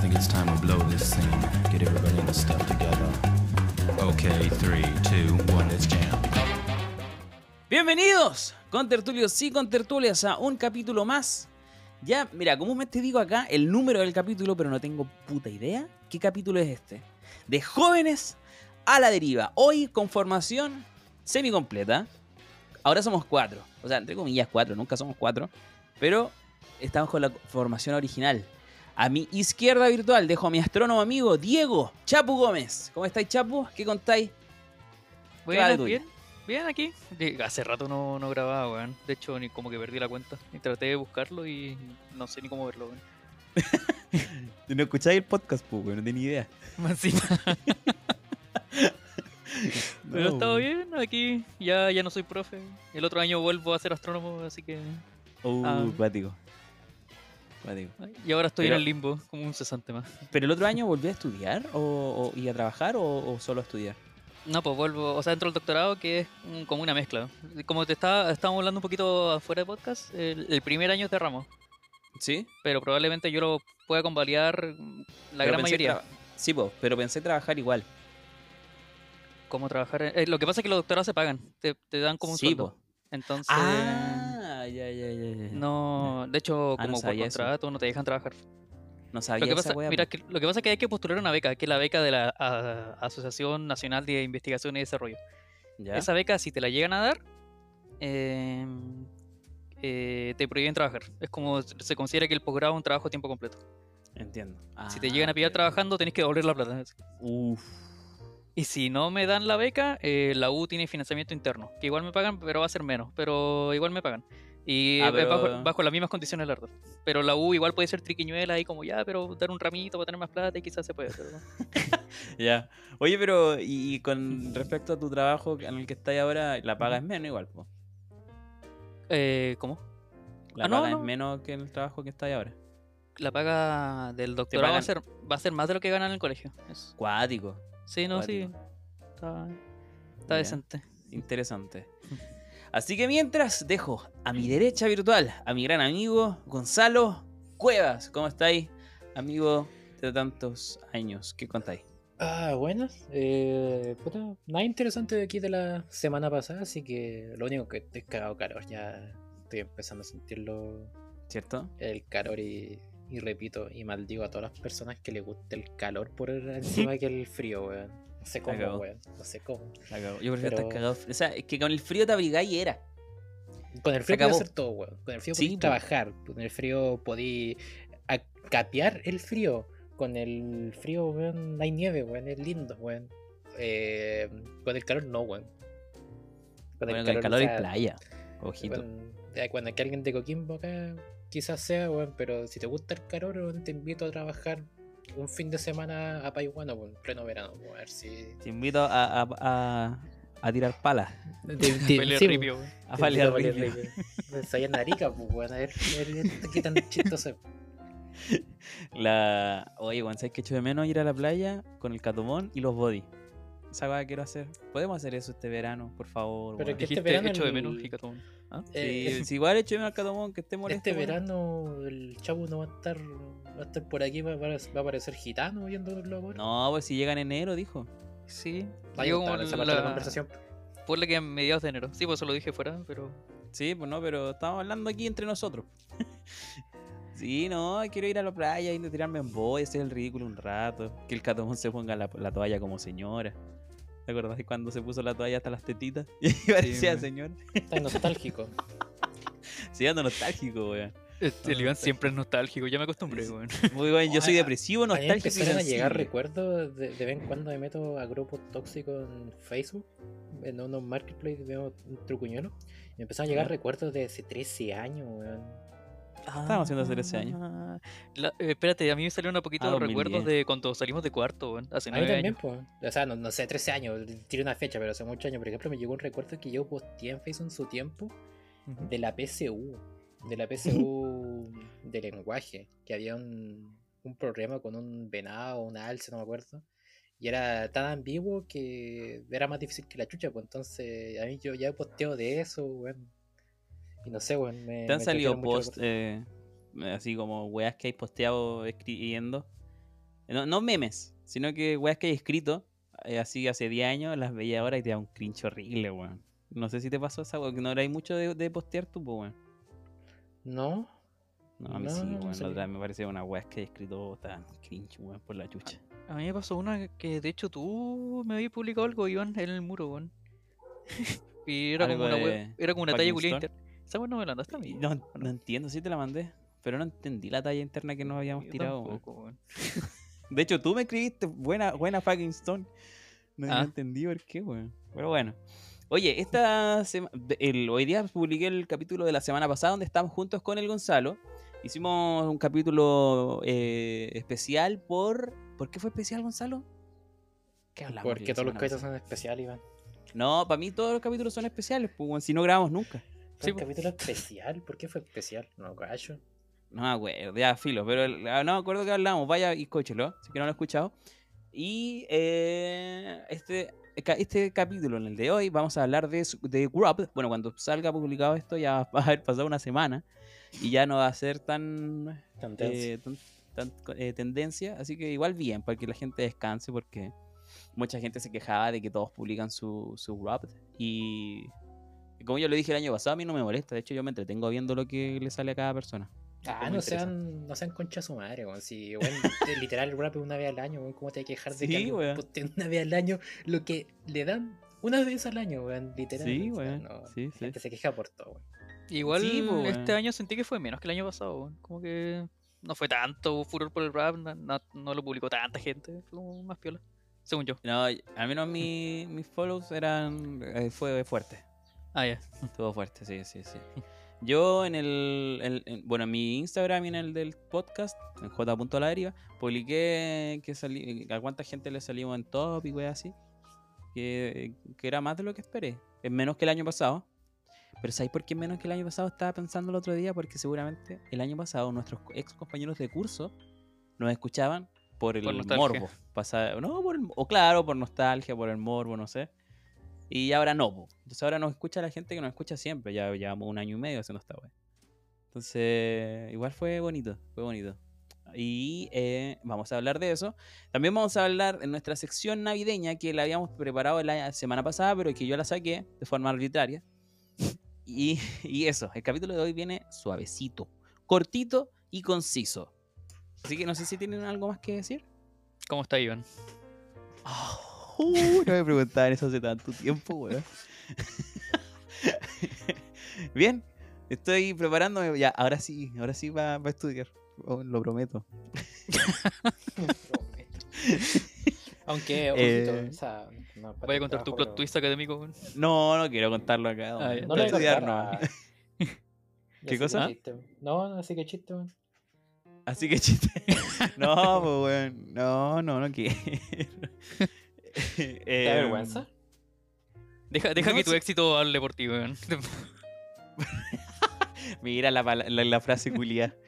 Think it's time we blow this thing. Get everybody the stuff together. Okay, three, two, one, let's jam. Bienvenidos con tertulios y con tertulias a un capítulo más. Ya, mira, comúnmente digo acá el número del capítulo, pero no tengo puta idea qué capítulo es este. De jóvenes a la deriva. Hoy con formación semi completa. Ahora somos cuatro. O sea, entre comillas cuatro, nunca somos cuatro. Pero estamos con la formación original. A mi izquierda virtual dejo a mi astrónomo amigo Diego Chapu Gómez. ¿Cómo estáis, Chapu? ¿Qué contáis? ¿Qué va de Bueno, bien, bien aquí. Hace rato no, no grababa, weón. De hecho, ni como que perdí la cuenta. Y traté de buscarlo y no sé ni cómo verlo, weón. No escucháis el podcast, pues, no tenía idea. Más encima. Pero he estado bien aquí. Ya, ya no soy profe. El otro año vuelvo a ser astrónomo, así que. Uh, Ah. Y ahora estoy Pero- en el limbo, como un cesante más. ¿Pero el otro año volví a estudiar o, o- y a trabajar o, o solo a estudiar? No, pues vuelvo, o sea, entro al doctorado que es un- como una mezcla. Como te estaba, estábamos hablando un poquito afuera de podcast, el, el primer año es de ramo, ¿Sí? pero probablemente yo lo pueda convalidar la Pero gran mayoría. Sí, po, pero pensé trabajar igual. cómo trabajar. eh, lo que pasa es que los doctorados se pagan, te, te dan como un Sí, sueldo. po. Entonces, Ah, ya, ya, ya, ya. no, de hecho, Ah, no como por sabía eso. contrato no te dejan trabajar. No sabía Lo que, esa pasa, wea, mira, que, lo que pasa es que hay que postular una beca, que es la beca de la a- Asociación Nacional de Investigación y Desarrollo. ¿Ya? Esa beca, si te la llegan a dar, eh, eh, te prohíben trabajar. Es como se considera que el posgrado es un trabajo a tiempo completo. Entiendo. si te Ah, llegan a pillar ok. trabajando, tenés que devolver la plata. Uf. Y si no me dan la beca, eh, la U tiene financiamiento interno, que igual me pagan, pero va a ser menos, pero igual me pagan. Y Ah, bajo, las mismas condiciones, la verdad. Pero la U igual puede ser triquiñuela ahí como ya, pero dar un ramito para tener más plata y quizás se puede. Pero... Ya. Oye, pero y, y con respecto a tu trabajo en el que estás ahora, la paga es menos igual, po. Eh, ¿Cómo? La Ah, paga no. es menos que en el trabajo que estás ahora. La paga del doctorado va a, ser, va a ser más de lo que ganan en el colegio. Es- Cuático. Sí, no, sí. Está, está decente. Interesante. Así que mientras dejo a mi derecha virtual a mi gran amigo Gonzalo Cuevas. ¿Cómo estáis, amigo de tantos años? ¿Qué contáis? Ah, buenas. Eh, puta, nada interesante de aquí de la semana pasada, así que lo único que estoy cagado calor, ya estoy empezando a sentirlo ¿Cierto? el calor y, y repito y maldigo a todas las personas que les guste el calor por encima que el frío, weón. No sé cómo, weón. No sé cómo. Yo prefiero Pero- estar cagado. O sea, es que con el frío te abrigáis y era. Con el frío acabó. hacer todo, weón. Con el frío Sí, podí po. trabajar. Con el frío podí capear el frío. Con el frío, weón, hay nieve, weón. Es lindo, weón. Eh, con el calor no, weón. Con Bueno, con el calor o y sea, playa. Ojito. ya cuando que alguien de Coquimbo acá, quizás sea, weón. Pero si te gusta el calor, weón, te invito a trabajar un fin de semana a Paihuano, weón, en pleno verano, weón. A ver si. Te invito a, a, a, a tirar palas. De, de- sí, ripio, weón. weón. A a ripio. Ensayar en Arica, pues, weón. A ver, a ver qué tan chistoso. La... Oye, Juan, ¿sabes que echo de menos ir a la playa con el catomón y los body? Esa cosa quiero hacer. ¿Podemos hacer eso este verano, por favor? Pero que este verano hecho de el- menos, Hicatón. ¿Ah? Eh, Sí, si igual echo de menos al catomón que esté molesto. Este verano el chavo no va a estar va a estar por aquí, va a, va a aparecer gitano viendo los labores. No, pues si llega en enero, dijo. Sí. Digo como esa parte de la la... conversación. Ponle que a mediados de enero. Sí, pues eso lo dije fuera, pero... Sí, pues no, pero estamos hablando aquí entre nosotros. sí, no, quiero ir a la playa y tirarme en boy, hacer el ridículo un rato. Que el catomón se ponga la, la toalla como señora. ¿Te acordás de cuando se puso la toalla hasta las tetitas? Y parecía weón. señor. Está nostálgico. Sí, ando nostálgico, weón. Este, el Iván siempre es nostálgico, ya me acostumbré, Sí. weón. Muy bien, yo soy A- depresivo, nostálgico. y empezaron a llegar recuerdos de, de vez en cuando me meto a grupos tóxicos en Facebook, en unos marketplaces veo un trucuñuelo. Y me empezaron a llegar recuerdos de hace 13 años, weón. Estábamos haciendo hace 13 años. Ah, la- eh, espérate, a mí me salieron un poquito Ah, los recuerdos 2010. de cuando salimos de cuarto, weón. Hace nueve también, años. pues. O sea, no, no sé, 13 años, tiré una fecha, pero hace muchos años. Por ejemplo, me llegó un recuerdo que yo posteé en Facebook en su tiempo Ujú. de la PSU, de la PSU de lenguaje, que había un, un problema con un venado, un alce, no me acuerdo, y era tan ambiguo que era más difícil que la chucha, pues entonces a mí yo ya posteo de eso, weón. Y no sé, weón. Me, ¿Te han me salido posts eh, así como weas que hay posteado escribiendo? No, no memes, sino que weas que hay escrito eh, así hace 10 años, las veía ahora y te da un cringe horrible, weón. No sé si te pasó esa, weón, que no erais mucho de, de postear tú, pues, weón. No, No, a mí No, sí, no weón. La otra vez me parecía una weá que he escrito tan cringe, weón, por la chucha. A mí me pasó una que de hecho tú me habías publicado algo, Iván, en el muro, weón. y era como una, wea- era como una talla culia Stone. Esa weón no me la mandaste a mí. No, no entiendo, sí te la mandé. Pero no entendí la talla interna que nos habíamos Yo tirado, weón. tampoco, weón. De hecho, tú me escribiste buena, buena fucking stone. No, no Ah. entendí por qué, weón. Pero bueno. Oye, esta el, hoy día publiqué el capítulo de la semana pasada donde estamos juntos con el Gonzalo. Hicimos un capítulo eh, especial por... ¿Por qué fue especial, Gonzalo? ¿Qué hablamos porque todos los capítulos son especiales, Iván. No, para mí todos los capítulos son especiales, pues, si no grabamos nunca. Sí, ¿Un capítulo especial? ¿Por qué fue especial? No, gacho. No me acuerdo, ya filo, pero el- ah, no me acuerdo que hablamos. Vaya y escúchelo, si que no lo he escuchado. Y eh, este, este capítulo, en el de hoy, vamos a hablar de, de Grub. Bueno, cuando salga publicado esto, ya va a haber pasado una semana y ya no va a ser tan, Tendencia. eh, tan- tan, eh, tendencia. Así que igual bien, para que la gente descanse, porque mucha gente se quejaba de que todos publican su, su Grub. Y como yo le dije el año pasado, a mí no me molesta. De hecho, yo me entretengo viendo lo que le sale a cada persona. Ah, no sean, no sean concha su madre, weón. Si, weón, te- literal, el rap es una vez al año, weón. ¿Cómo te hay que dejar de Sí, que weón. una vez al año lo que le dan una vez al año, weón? Literal. Sí, weón. no, Sí, la sí. gente se queja por todo, weón. Igual Sí, po, este año sentí que fue menos que el año pasado, weón. Como que no fue tanto furor por el rap, no, no- no lo publicó tanta gente, fue como más piola. Según yo. No, al menos mi- mis follows eran. eh, fue fuerte. Ah, ya. Estuvo fuerte, sí, sí, sí. Yo en el. en- en- bueno, en mi Instagram y en el del podcast, en j.laderiva, publiqué que salí, a cuánta gente le salimos en top y weas así. Que, que era más de lo que esperé. Es menos que el año pasado. Pero ¿sabéis por qué menos que el año pasado? Estaba pensando el otro día porque seguramente el año pasado nuestros ex compañeros de curso nos escuchaban por el Por morbo. Pasa- no, por el- o claro, por nostalgia, por el morbo, no sé. Y ahora no, po. Entonces ahora nos escucha la gente que nos escucha siempre. Ya llevamos un año y medio haciendo esta wea. Entonces, igual fue bonito, fue bonito. Y eh, vamos a hablar de eso. También vamos a hablar de nuestra sección navideña que la habíamos preparado la semana pasada, pero que yo la saqué de forma arbitraria. Y, y eso, el capítulo de hoy viene suavecito, cortito y conciso. Así que no sé si tienen algo más que decir. ¿Cómo está Iván? Uh, no me preguntaban eso hace tanto tiempo, weón. Bien, estoy preparándome. Ya, ahora sí, ahora sí va a estudiar. Oh, lo prometo. Aunque, Eh, ojito, o sea, no, Voy a contar tu plot pero- twist académico, weón. No, no quiero contarlo acá. Ah. No Voy a le voy a estudiar, no. a- ¿Qué cosa? que. No, no, así que chiste, weón. Así que chiste. No, pues, weón. No, no, no quiero. ¿Te Eh, da vergüenza? Deja, deja No, que tu sí. éxito hable por ti, weón. Mira la, la, la frase culia.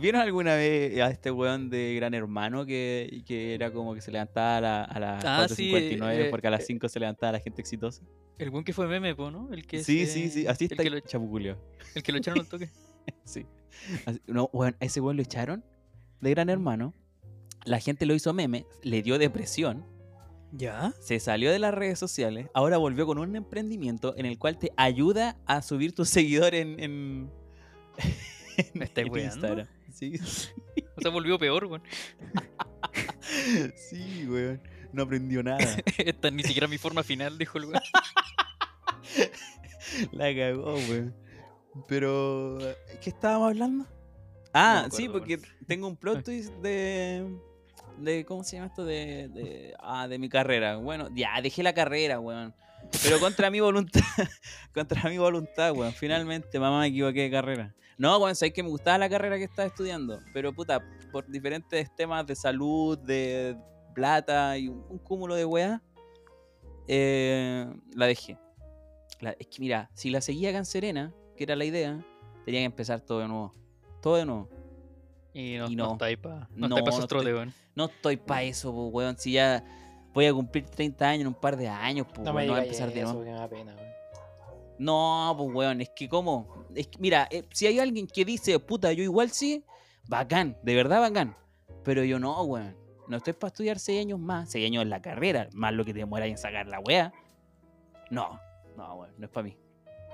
¿Vieron alguna vez a este weón de Gran Hermano que, que era como que se levantaba a, la- a las Ah, sí, 4.59 eh, porque a las eh, 5 se levantaba la gente exitosa? El buen que fue meme, ¿no? El que Sí, se- sí, sí, así el está que, lo, el el que lo echaron al toque. Sí. Así- no, weón, ese weón lo echaron de Gran Hermano. La gente lo hizo meme, le dio depresión, ¿Ya? se salió de las redes sociales, ahora volvió con un emprendimiento en el cual te ayuda a subir tus seguidores en, en, ¿Me estáis en weando? Instagram. Sí, O sea, volvió peor, weón. sí, weón. No aprendió nada. Esta ni siquiera mi forma final, dijo el weón. La cagó, weón. Pero, ¿qué estábamos hablando? Ah, No sí, porque tengo un plot twist de. de ¿Cómo se llama esto? De, de. Ah, de mi carrera. Bueno, ya, dejé la carrera, weón. Pero contra mi voluntad. contra mi voluntad, weón. Finalmente, mamá, me equivoqué de carrera. No, weón, sabes que me gustaba la carrera que estaba estudiando. Pero, puta, por diferentes temas de salud, de plata y un, un cúmulo de weá, eh, la dejé. La- es que mira, si la seguía acá en Serena, que era la idea, tenía que empezar todo de nuevo. Todo de nuevo. Y no, Y no. no. ahí para no, No, no estoy- weón. No estoy pa' eso, po, weón. Si ya voy a cumplir 30 años en un par de años, pues No me no voy a empezar de nuevo. weón. No, pues weón, es que como. Es que, mira, eh, si hay alguien que dice, puta, yo igual sí, bacán, de verdad bacán. Pero yo no, weón. No estoy para estudiar 6 años más, 6 años en la carrera, más lo que te demora en sacar la wea. No, no, weón, no es para mí.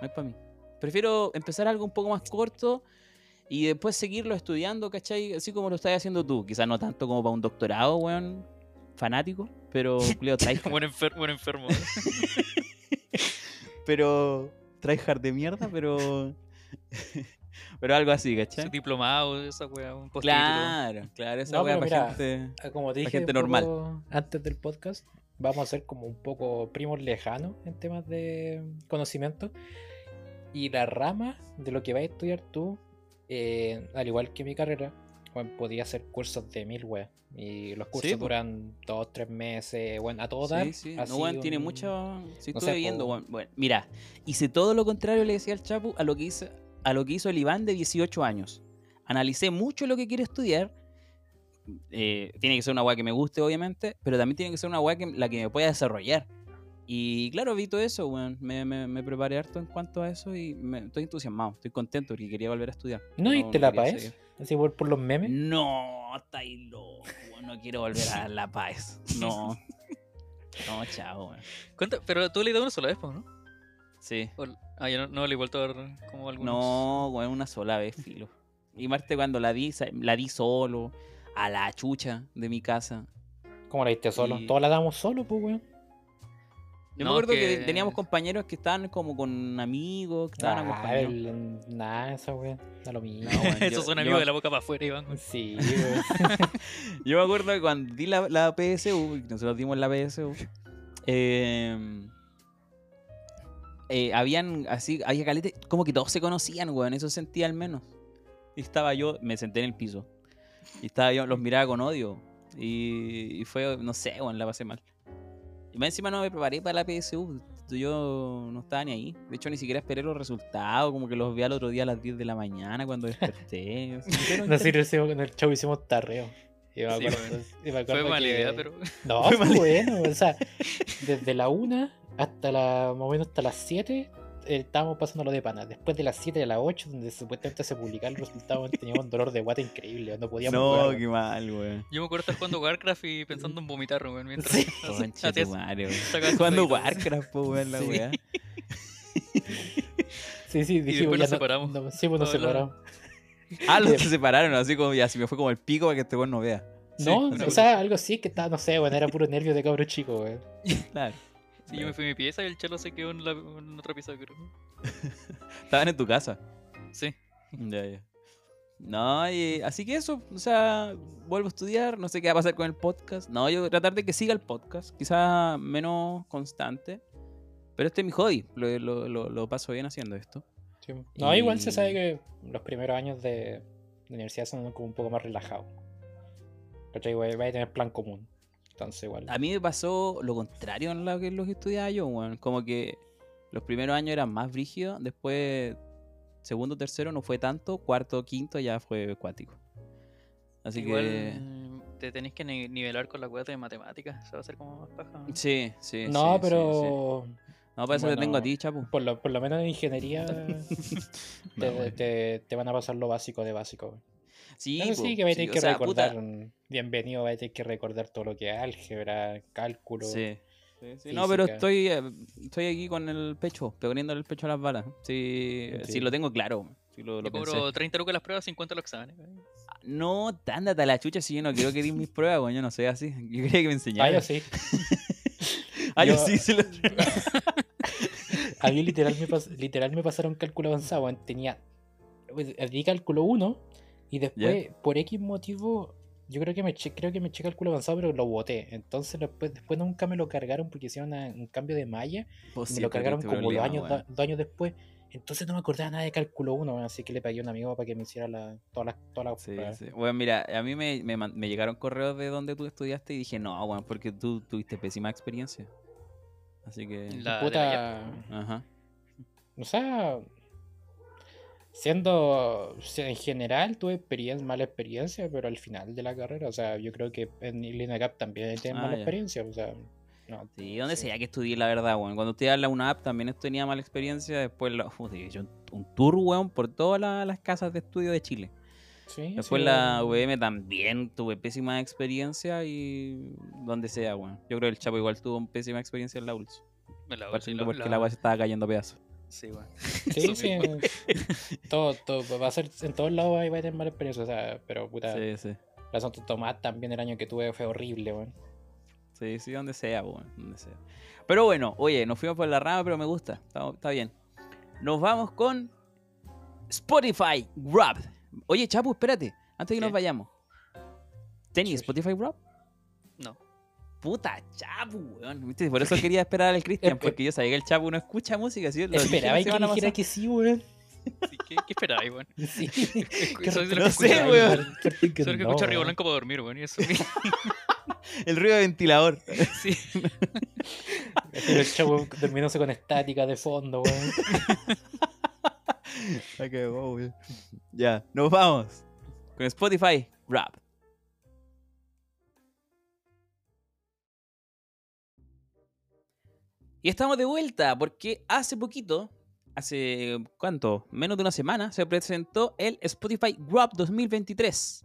No es para mí. Prefiero empezar algo un poco más corto y después seguirlo estudiando, ¿cachai? Así como lo estás haciendo tú. Quizás no tanto como para un doctorado, weón, fanático, pero Cleo tryhard. buen, enfer- buen enfermo. pero tryhard de mierda, pero pero algo así, ¿cachai? diplomado, esa wea, un. Claro, claro, esa No, pero para mira, gente. Ah, Como te La dije gente normal. antes del podcast, vamos a ser como un poco primos lejanos en temas de conocimiento. Y la rama de lo que vas a estudiar tú, eh, al igual que mi carrera, bueno, podía hacer cursos de mil weas. Y los cursos Sí, duran dos, tres meses, bueno, a todo dar. Sí, sí. así No, weón, tiene mucho. Si no sé, viendo, weón. Bueno, mira, hice todo lo contrario, le decía al Chapu, a lo que hizo, a lo que hizo el Iván de 18 años. Analicé mucho lo que quiero estudiar. eh, tiene que ser una weá que me guste, obviamente, pero también tiene que ser una weá que la que me pueda desarrollar. Y claro, vi todo eso, weón. Me, me, me preparé harto en cuanto a eso y me, estoy entusiasmado, estoy contento porque quería volver a estudiar. ¿No diste la quería PAES? seguir. Así por, por los memes. No, está ahí loco. No quiero volver a La Paz. No. No, chao, weón. Pero tú le dado una sola vez, ¿no? Sí. O- ah, ya no, no le he vuelto a dar como algunos. No, weón, una sola vez, filo. Y Marte cuando la di, la di solo, a la chucha de mi casa. ¿Cómo la diste solo? Y- Todos la damos solo, pues, weón. Yo No, me acuerdo que... que- teníamos compañeros que estaban como con amigos, que estaban Ah, acompañados. nada, esa weón. Da lo mismo. No, yo- Esos son amigos de la boca para afuera, Iván. Sí, weón. Yo me acuerdo que cuando di la, la PSU, y nosotros dimos la PSU, eh, eh, habían así, había calete, como que todos se conocían, weón, eso sentía al menos. Y estaba yo, me senté en el piso, y estaba yo, los miraba con odio, y, y fue, no sé, weón, la pasé mal. Y más encima no me preparé para la PSU, yo no estaba ni ahí. De hecho, ni siquiera esperé los resultados, como que los vi al otro día a las 10 de la mañana cuando desperté. Nosotros interés. hicimos, en el show hicimos tarreo. Y me Sí, acuerdo, y me Fue mala que- idea, pero. No, Fue bueno. O sea, desde la 1 hasta la, más o menos hasta las 7 eh, estábamos pasando lo de pana. Después de las 7 a las 8, donde supuestamente se publicaron los resultados, teníamos un dolor de guata increíble. No podíamos No, jugar, qué mal, weón. Yo me acuerdo estar jugando Warcraft y pensando en vomitar, weón. Mientras Sí. Conche sacabas Jugando. Warcraft, po, weón, la Sí. weá. Sí, sí, dijimos después nos separamos. no- sí, pues nos separamos. Ah, los se separaron, así como ya, si me fue como el pico para que este weón no vea. No, Sí, o sea, algo así que estaba, no sé, bueno, era puro nervio de cabro chico, weón. Claro. Sí, yo me fui a mi pieza y el chelo se quedó en, la, en otra pieza, creo. Estaban en tu casa. Sí. Ya, ya. No, y así que eso, o sea, vuelvo a estudiar, no sé qué va a pasar con el podcast. No, yo voy a tratar de que siga el podcast, quizás menos constante. Pero este es mi hobby, lo, lo, lo, lo paso bien haciendo esto. Sí. No, igual se sabe que los primeros años de, de universidad son como un poco más relajados. ¿Cachai? Va va a tener plan común. Entonces, igual. A mí me pasó lo contrario en lo que, lo que estudiaba yo. Como que los primeros años eran más brígidos, después segundo, tercero no fue tanto, cuarto, quinto ya fue acuático. Así Igual que... te tenés que ni- nivelar con la cuota de matemáticas. Se va a hacer como más paja. ¿no? Sí, sí. no, sí, pero sí. No, para eso te tengo a ti, chapu. Por, lo, por lo menos en ingeniería te, te- te van a pasar lo básico de básico. Sí, sí, que vais a tener que sea, recordar. puta, Bienvenido, vais a tener que recordar todo lo que es álgebra, cálculo. Sí. Sí, sí, No, pero estoy, eh, estoy aquí con el pecho, poniéndole el pecho a las balas. Sí, Sí. sí lo tengo claro. Sí lo, lo pensé. cobro 30 lucas las pruebas, 50 los exámenes. weón. No, ándate a la chucha si yo no quiero que di mis pruebas, weón. Yo no soy así. Yo quería que me Ah, enseñaran. yo sí. Ah, yo Yo- sí, se lo... A mí literal me, pas- literal me pasaron cálculo avanzado. Tenía. pues, Di cálculo 1 y después, por X motivo, yo creo que me eché, creo que me eché cálculo avanzado, pero lo boté. Entonces después, después nunca me lo cargaron porque hicieron una- un cambio de malla. Pues y sí, me lo porque cargaron como dos años, dos años después. Entonces no me acordaba nada de cálculo 1, así que le pagué a un amigo para que me hiciera la, todas las todas las Sí. Bueno, mira, a mí me, me, llegaron correos de donde tú estudiaste y dije, no, weón, porque tú tuviste pésima experiencia. Así que... La- de la Puta, Ajá. o sea, siendo, en general tuve experiencia, mala experiencia, pero al final de la carrera, o sea, yo creo que en el INACAP también tienen Ah, mala ya. experiencia, o sea, no. Sí, donde Sí. sea que estudié, la verdad, weón. Cuando estudiaba en la UNAP también tenía mala experiencia. Después, la, hecho un, un tour, weón, por todas la- las casas de estudio de Chile. Sí, Después sí, la VM también tuve pésima experiencia y donde sea, weón. Yo creo que el Chapo igual tuvo pésima experiencia en la ULS. La- la- porque la- la agua se estaba cayendo a pedazos. Sí, weón. Sí, sí. todo, todo, va a ser, en todos lados ahí va a tener mala experiencia, o sea, pero puta, Sí, sí. la Santo Tomás también el año que tuve fue horrible, weón. Sí, sí, donde sea, weón. Donde sea. Pero bueno, oye, nos fuimos por la rama, pero me gusta. Está, está bien. Nos vamos con Spotify Wrapped. Oye, Chapu, espérate. Antes de que ¿Qué? nos vayamos. ¿Tenías Chuch. Spotify Wrapped? No. Puta, Chapu, weón. ¿Viste? Por eso quería esperar al Cristian, porque yo sabía que el Chapu no escucha música. ¿sí? Lo Esperaba la que dijera que sí, weón. Sí, ¿Qué, qué esperabas, weón? Sí. Soy de no los sé, que escucha- weón. soy los que escucha Río Blanco para dormir, weón. Y eso. El ruido de ventilador. sí. El chavo terminándose con estática de fondo, weón. Weón. Ya, nos vamos con Spotify Rap. Y estamos de vuelta porque hace poquito, hace cuánto, menos de una semana, se presentó el Spotify Rap 2023.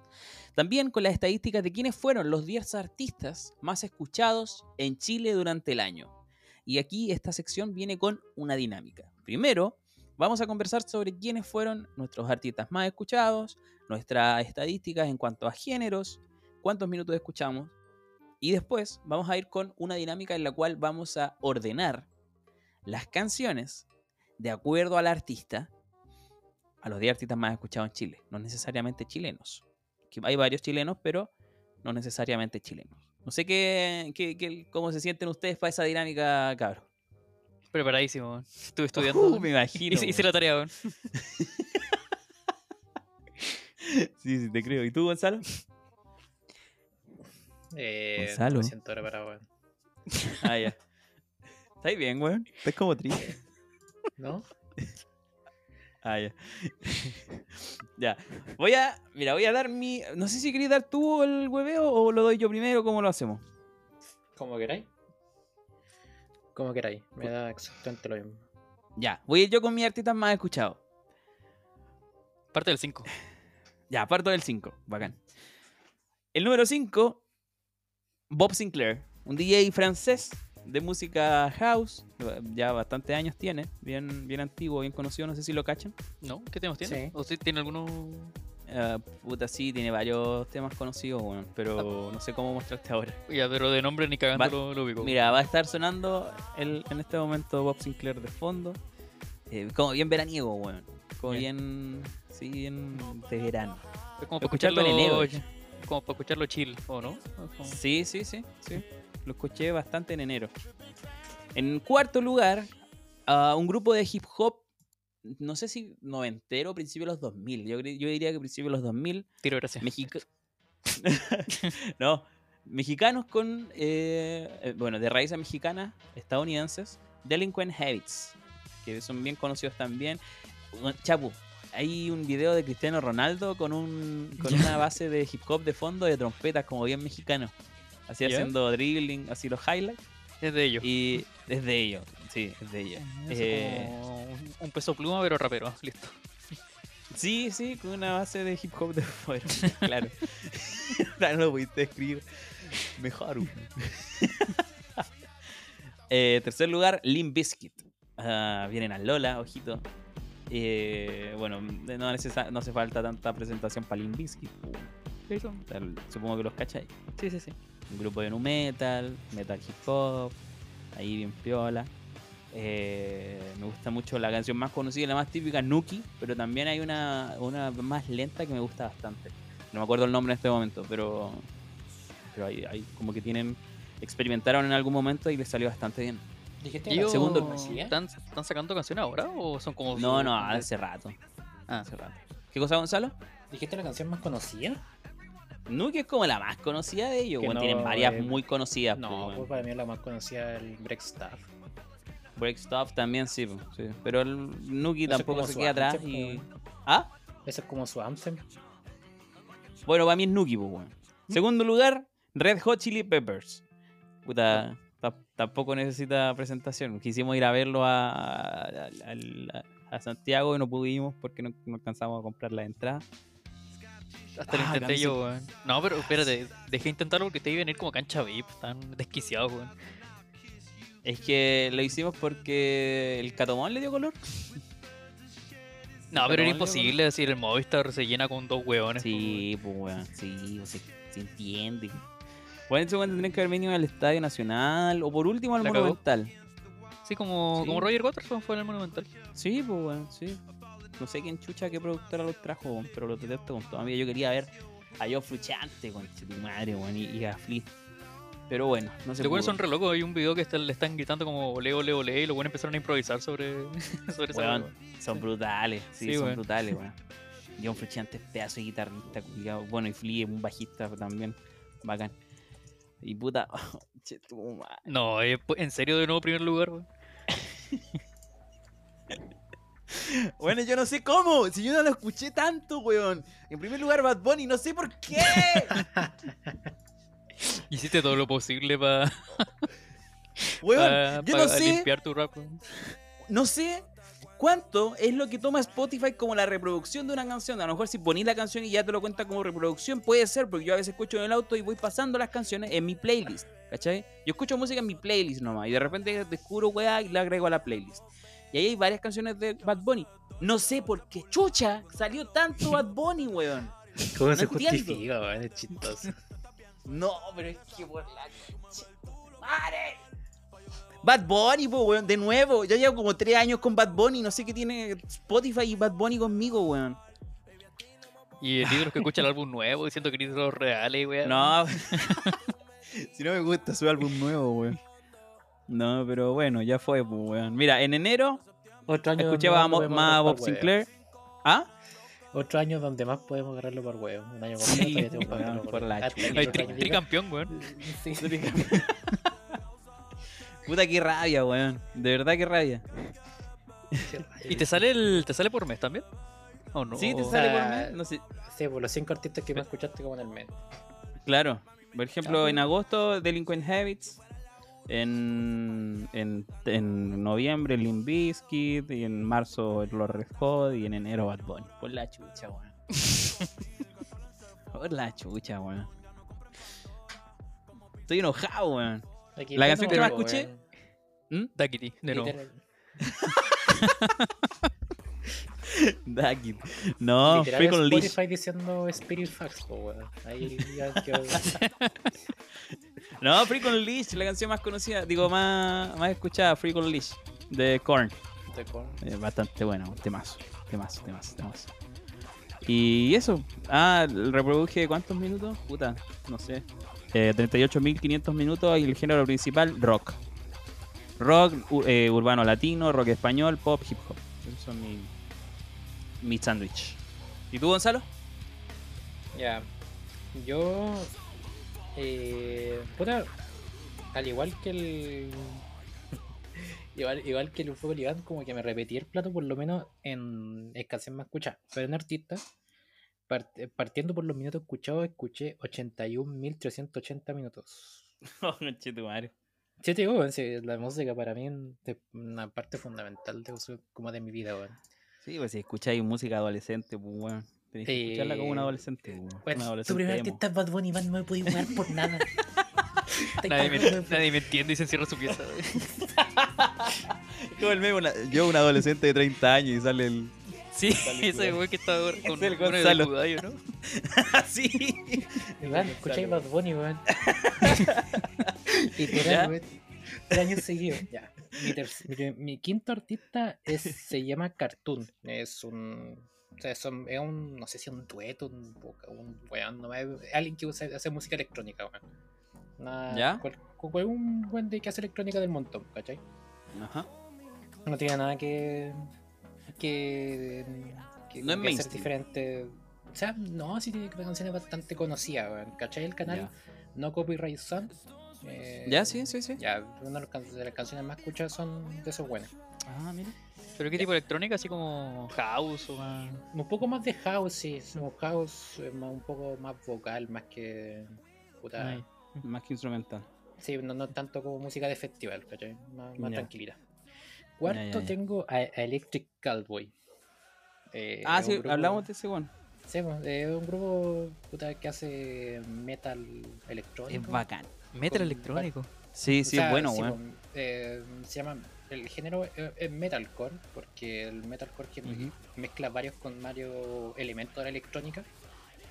También con las estadísticas de quiénes fueron los 10 artistas más escuchados en Chile durante el año. Y aquí esta sección viene con una dinámica. Primero, vamos a conversar sobre quiénes fueron nuestros artistas más escuchados, nuestras estadísticas en cuanto a géneros, cuántos minutos escuchamos. Y después vamos a ir con una dinámica en la cual vamos a ordenar las canciones de acuerdo al artista, a los 10 artistas más escuchados en Chile, no necesariamente chilenos. Que hay varios chilenos, pero no necesariamente chilenos. No sé qué, qué- qué- cómo se sienten ustedes para esa dinámica, cabrón. Preparadísimo. Estuve estudiando. Uh, weón. me imagino. hice, hice la tarea. Sí, sí, te creo. ¿Y tú, Gonzalo? Eh, me siento preparado, weón. Ah, ya. ¿Estáis bien, weón? ¿Estás como triste? ¿No? Ah, ya. ya. Voy a. Mira, voy a dar mi. No sé si queréis dar tú el hueveo o lo doy yo primero, ¿cómo lo hacemos? Como queráis. Como queráis. Me da exactamente lo mismo. Ya, voy a ir yo con mis artistas más escuchados. Parte del 5. Ya, parto del 5. Bacán. El número 5, Bob Sinclair, un DJ francés de música house. Ya bastantes años tiene. Bien, bien antiguo, bien conocido. No sé si lo cachan. ¿No? ¿Qué temas tiene? Sí. ¿O si tiene alguno...? Ah, puta, sí, tiene varios temas conocidos, weón, pero no sé cómo mostrarte ahora. Ya, pero de nombre ni cagando Va- lo, lo ubico. Mira, va a estar sonando el, en este momento Bob Sinclair de fondo. Eh, como bien veraniego, weón. Como bien. Sí, bien de verano. Es como para escucharlo en enero, Como para escucharlo chill, ¿o no? Como- Sí, sí, sí, sí. Lo escuché bastante en enero. En cuarto lugar, a un grupo de hip hop, no sé si noventero o principio de los 2000. Yo, yo diría que principio de los 2000. Tiro gracias. Mexica- no, mexicanos con, eh, eh, bueno, de raíces mexicanas, estadounidenses, Delinquent Habits, que son bien conocidos también. Chapu, hay un video de Cristiano Ronaldo con, un, con una base de hip hop de fondo de trompetas como bien mexicano. Así haciendo dribbling, así los highlights. Es de ellos. Y es de ellos, sí, es de ellos. Es Eh, como un- peso pluma, pero rapero. Listo. Sí, sí, con una base de hip hop de fuera, claro. No lo pudiste escribir mejor. Eh, tercer lugar, Limp Bizkit. Ah, vienen a Lola, ojito. Eh, bueno, no, necesa- no hace falta tanta presentación para Limp Bizkit. Supongo que los cacháis. Sí, sí, sí. Un grupo de nu metal, metal hip hop, ahí bien piola. Eh, me gusta mucho la canción más conocida, la más típica, Nuki, pero también hay una, una más lenta que me gusta bastante. No me acuerdo el nombre en este momento, pero, pero hay, hay como que tienen, experimentaron en algún momento y les salió bastante bien. ¿Dijiste ¿Y la ellos segundo- conocía? ¿están, ¿Están sacando canciones ahora o son como.? No, no, hace rato. Ah, Hace rato. ¿Qué cosa, Gonzalo? ¿Dijiste la canción más conocida? Nuki es como la más conocida de ellos. Que Bueno, no, tienen varias eh, muy conocidas. No, pues, pues bueno. para mí la más conocida es el Break Stuff. Break Stuff también sí, pues, sí. Pero el Nuki Ese es tampoco se queda atrás y... como- ¿Ah? Ese es como su anthem. Bueno, para mí es Nuki, pues, weón. Segundo lugar, Red Hot Chili Peppers. Puta, ta- tampoco necesita presentación. Quisimos ir a verlo a, a- al- a Santiago y no pudimos porque no, no alcanzamos a comprar la entrada. Hasta lo Ah, intenté Camisa- yo, weón. No, pero espérate, dejé de intentarlo porque te iba a venir como cancha VIP, tan desquiciado, weón. Es que lo hicimos porque el Catomón le dio color. No, Pero era imposible decir el Movistar se llena con dos hueones. Sí, pues weón, sí, pues, se, se entiende. Bueno, eso weón tendrían que haber venido al Estadio Nacional o por último al. Monumental. Sí, como, Sí. como Roger Watterson fue en el Monumental. Sí, pues weón, sí. No sé quién chucha, qué productora los trajo, pero los detesto con toda mi vida. Yo quería ver a Joe Fruchante, con tu madre, weón, y, y a Flea. Pero bueno, no se Los buenos son re locos. Hay un video que está- le están gritando como ole, ole, ole. Y los buenos empezaron a improvisar sobre, sobre esa Weón, hueá. son brutales, sí, Sí, son brutales, weón. John Frusciante es pedazo de guitarrista. Bueno, y Flea es un bajista también, bacán. Y puta, che, tu madre. No, eh, en serio de nuevo primer lugar, weón. Bueno, yo no sé cómo, si yo no lo escuché tanto, weón. En primer lugar, Bad Bunny, no sé por qué. Hiciste todo lo posible para Weón, yo no sé, limpiar tu rap, weón. no sé cuánto es lo que toma Spotify como la reproducción de una canción. A lo mejor si ponís la canción y ya te lo cuenta como reproducción, puede ser, porque yo a veces escucho en el auto y voy pasando las canciones en mi playlist, ¿cachai? Yo escucho música en mi playlist nomás y de repente descubro weá y la agrego a la playlist. Y ahí hay varias canciones de Bad Bunny. No sé por qué chucha salió tanto Bad Bunny, weón. ¿Cómo No se entiendo. justifica, weón? Es chistoso. No, pero es que por la madre. Bad Bunny, po, weón, de nuevo. Yo llevo como tres años con Bad Bunny. No sé qué tiene Spotify y Bad Bunny conmigo, weón. Y el ídolo que escucha el álbum nuevo diciendo que eres los reales, weón. No. si no me gusta su álbum nuevo, weón. No, pero bueno, ya fue, pues, weón. Mira, en enero Otro año escuché más a Bob por. Sinclair. ¿Ah? Otro año donde más podemos agarrarlo por huevo. Un año Sí, ya que weón, agarrarlo por la diga- tricampeón, weón. Sí. Puta, qué rabia, weón. De verdad, qué rabia. ¿Y te sale el te sale por mes también? ¿O no? Sí, te O sale sea, por mes. No sé. Sí, por los cinco artistas que me escuchaste como en el mes. Claro. Por ejemplo, Ah, en agosto, Delinquent Habits. En, en, en noviembre, Limp Bizkit. Y en marzo, Los Red Hot. Y en enero, Bad Bunny. Por la chucha, weón. Por la chucha, weón. Estoy enojado, weón. La canción que más escuché-. Daquiti, de nuevo. No, literal Freak on Leash. Spotify diciendo Spirit Facts, weón. Ahí ya quedó. No, Freak on Leash, la canción más conocida. Digo, más, más escuchada, Freak on Leash. De Korn. de con- Eh, bastante bueno, temazo, temazo, temazo, temazo. Y eso, ah, reproduje cuántos minutos? Puta, no sé. Eh, 38.500 minutos y el género principal, rock. Rock, eh, urbano latino, rock español, pop, hip hop. Esos son mi, mi sándwich. ¿Y tú, Gonzalo? Ya. Yo. Eh, puta, al igual que el. igual, igual que el Fuego Iván, como que me repetí el plato por lo menos en, canción más escuchada. Pero en artista, partiendo por los minutos escuchados, escuché 81.380 minutos. Oh, madre. Sí, te digo, weón, la música para mí es una parte fundamental de, como de mi vida, weón. Sí, pues si escucháis música adolescente, pues bueno. Tenés que escucharla como un adolescente. Bueno, tu adolescente primer emo. artista es Bad Bunny, Iván, no me podéis jugar por nada. Nadie me, cagando, nadie me entiende y se encierra su pieza. Como el meme, una- yo un adolescente de 30 años y sale el... Sí, ese güey que está con el uno de Gonzalo. Kudayo, ¿no? Así. Iván, escucháis Bad Bunny, weón. Literal. Tres años seguidos. Ya. Mi, mi- mi quinto artista es, se llama Cartoon. Es un. O sea, son- es un. No sé si un dueto, un, un weón, no me- alguien que usa- hace música electrónica, weón. Una- ¿Ya? cual- cual- un buen de que hace electrónica del montón, ¿cachai? Ajá. No tiene nada que. Que. que No es que hacer diferente. O sea, no, sí tiene canciones bastante conocidas, weón. ¿Cachai? El canal. No Copyright Sound. eh, Ya, sí, sí, sí. Ya, una de las can- de las canciones más escuchadas son de esos buenos. Ah, mira. ¿Pero qué tipo de electrónica? Así como house o más... Un poco más de house, sí. Un house eh, más- un poco más vocal, más que. Puta. Ay. Más que instrumental. Sí, no, no tanto como música de festival, ¿cachai? Más, más Ya. Cuarto ya, ya. tengo a, a Electric Cowboy. Eh, Ah, sí, grupo- hablamos de ese one. Sí, es un grupo puta, que hace metal electrónico. Es bacán. Metal Con- electrónico. Sí, O sí, sea, es bueno, sí, weón. eh, se llama. El género es, metalcore, porque el metalcore que mezcla varios con varios elementos de la electrónica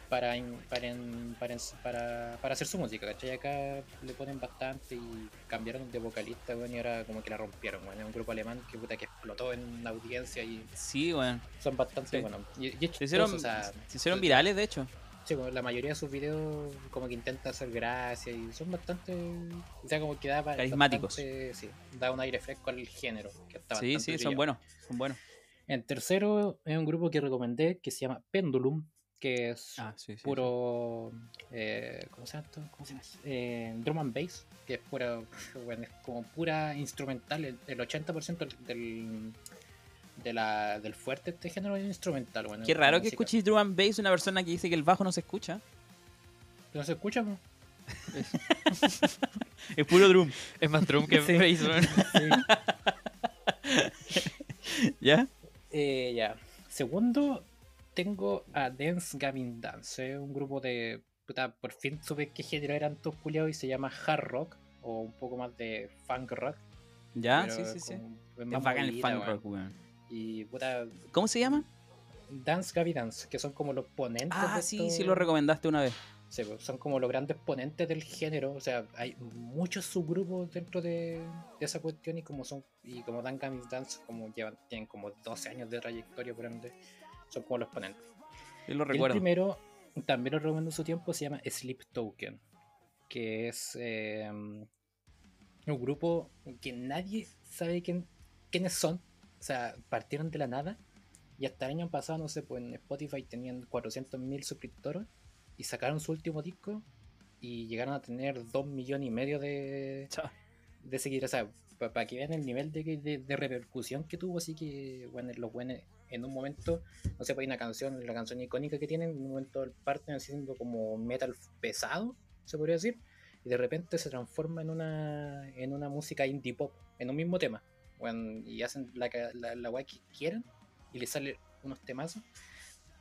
para, para, para, para, para hacer su música, ¿cachai? Acá le ponen bastante y cambiaron de vocalista, weón, y ahora como que la rompieron, weón. Es un grupo alemán que puta que explotó en la audiencia y Sí, weón. son bastante Sí. buenos. Y, y es Se hicieron, chistoso, o sea, se hicieron virales, de hecho. Sí, como la mayoría de sus videos como que intenta hacer gracia y son bastante, o sea, como que da Carismáticos. bastante- sí, da un aire fresco al género. Que está Sí, sí, son buenos. Son buenos. En tercero es un grupo que recomendé que se llama Pendulum, que es Ah, sí, sí. puro, eh, ¿cómo se llama esto? ¿Cómo se llama? Eh, drum and bass, que es pura, bueno, es como pura instrumental, el, el 80% del, de la, del fuerte de este género es instrumental. Bueno, Qué raro que escuches drum and bass una persona que dice que el bajo no se escucha. ¿No se escucha? po? Es puro drum. Es más drum que bass, weón. ¿Ya? Eh, ya. Segundo, tengo a Dance Gavin Dance. Es un grupo de. Puta, por fin supe qué género eran todos culiados y se llama hard rock. O un poco más de funk rock. ¿Ya? Sí, sí, sí. es bacán el funk rock, weón. Y puta, ¿Cómo se llama? Dance Gavin Dance, que son como los ponentes. Ah, de sí, sí lo recomendaste una vez. Sí, pues, son como los grandes ponentes del género. O sea, hay muchos subgrupos dentro de, de esa cuestión y como son y como Dan Gavin Dance, como llevan, tienen como 12 años de trayectoria, por ende, son como los ponentes. Sí lo Y El recuerdo. primero, también lo recomiendo en su tiempo, se llama Sleep Token, que es eh, un grupo que nadie sabe quién, quiénes son. O sea, partieron de la nada y hasta el año pasado, no sé, pues en Spotify tenían 400.000 suscriptores y sacaron su último disco y llegaron a tener 2 millones y medio de, de seguidores. O sea, para que vean el nivel de, de- de repercusión que tuvo, así que, bueno, los buenos en un momento, no sé, pues hay una canción, la canción icónica que tienen, en un momento parten haciendo como metal pesado, se podría decir, y de repente se transforma en una, en una música indie pop, en un mismo tema, bueno, y hacen la, la, la guay que quieran, y les sale unos temazos,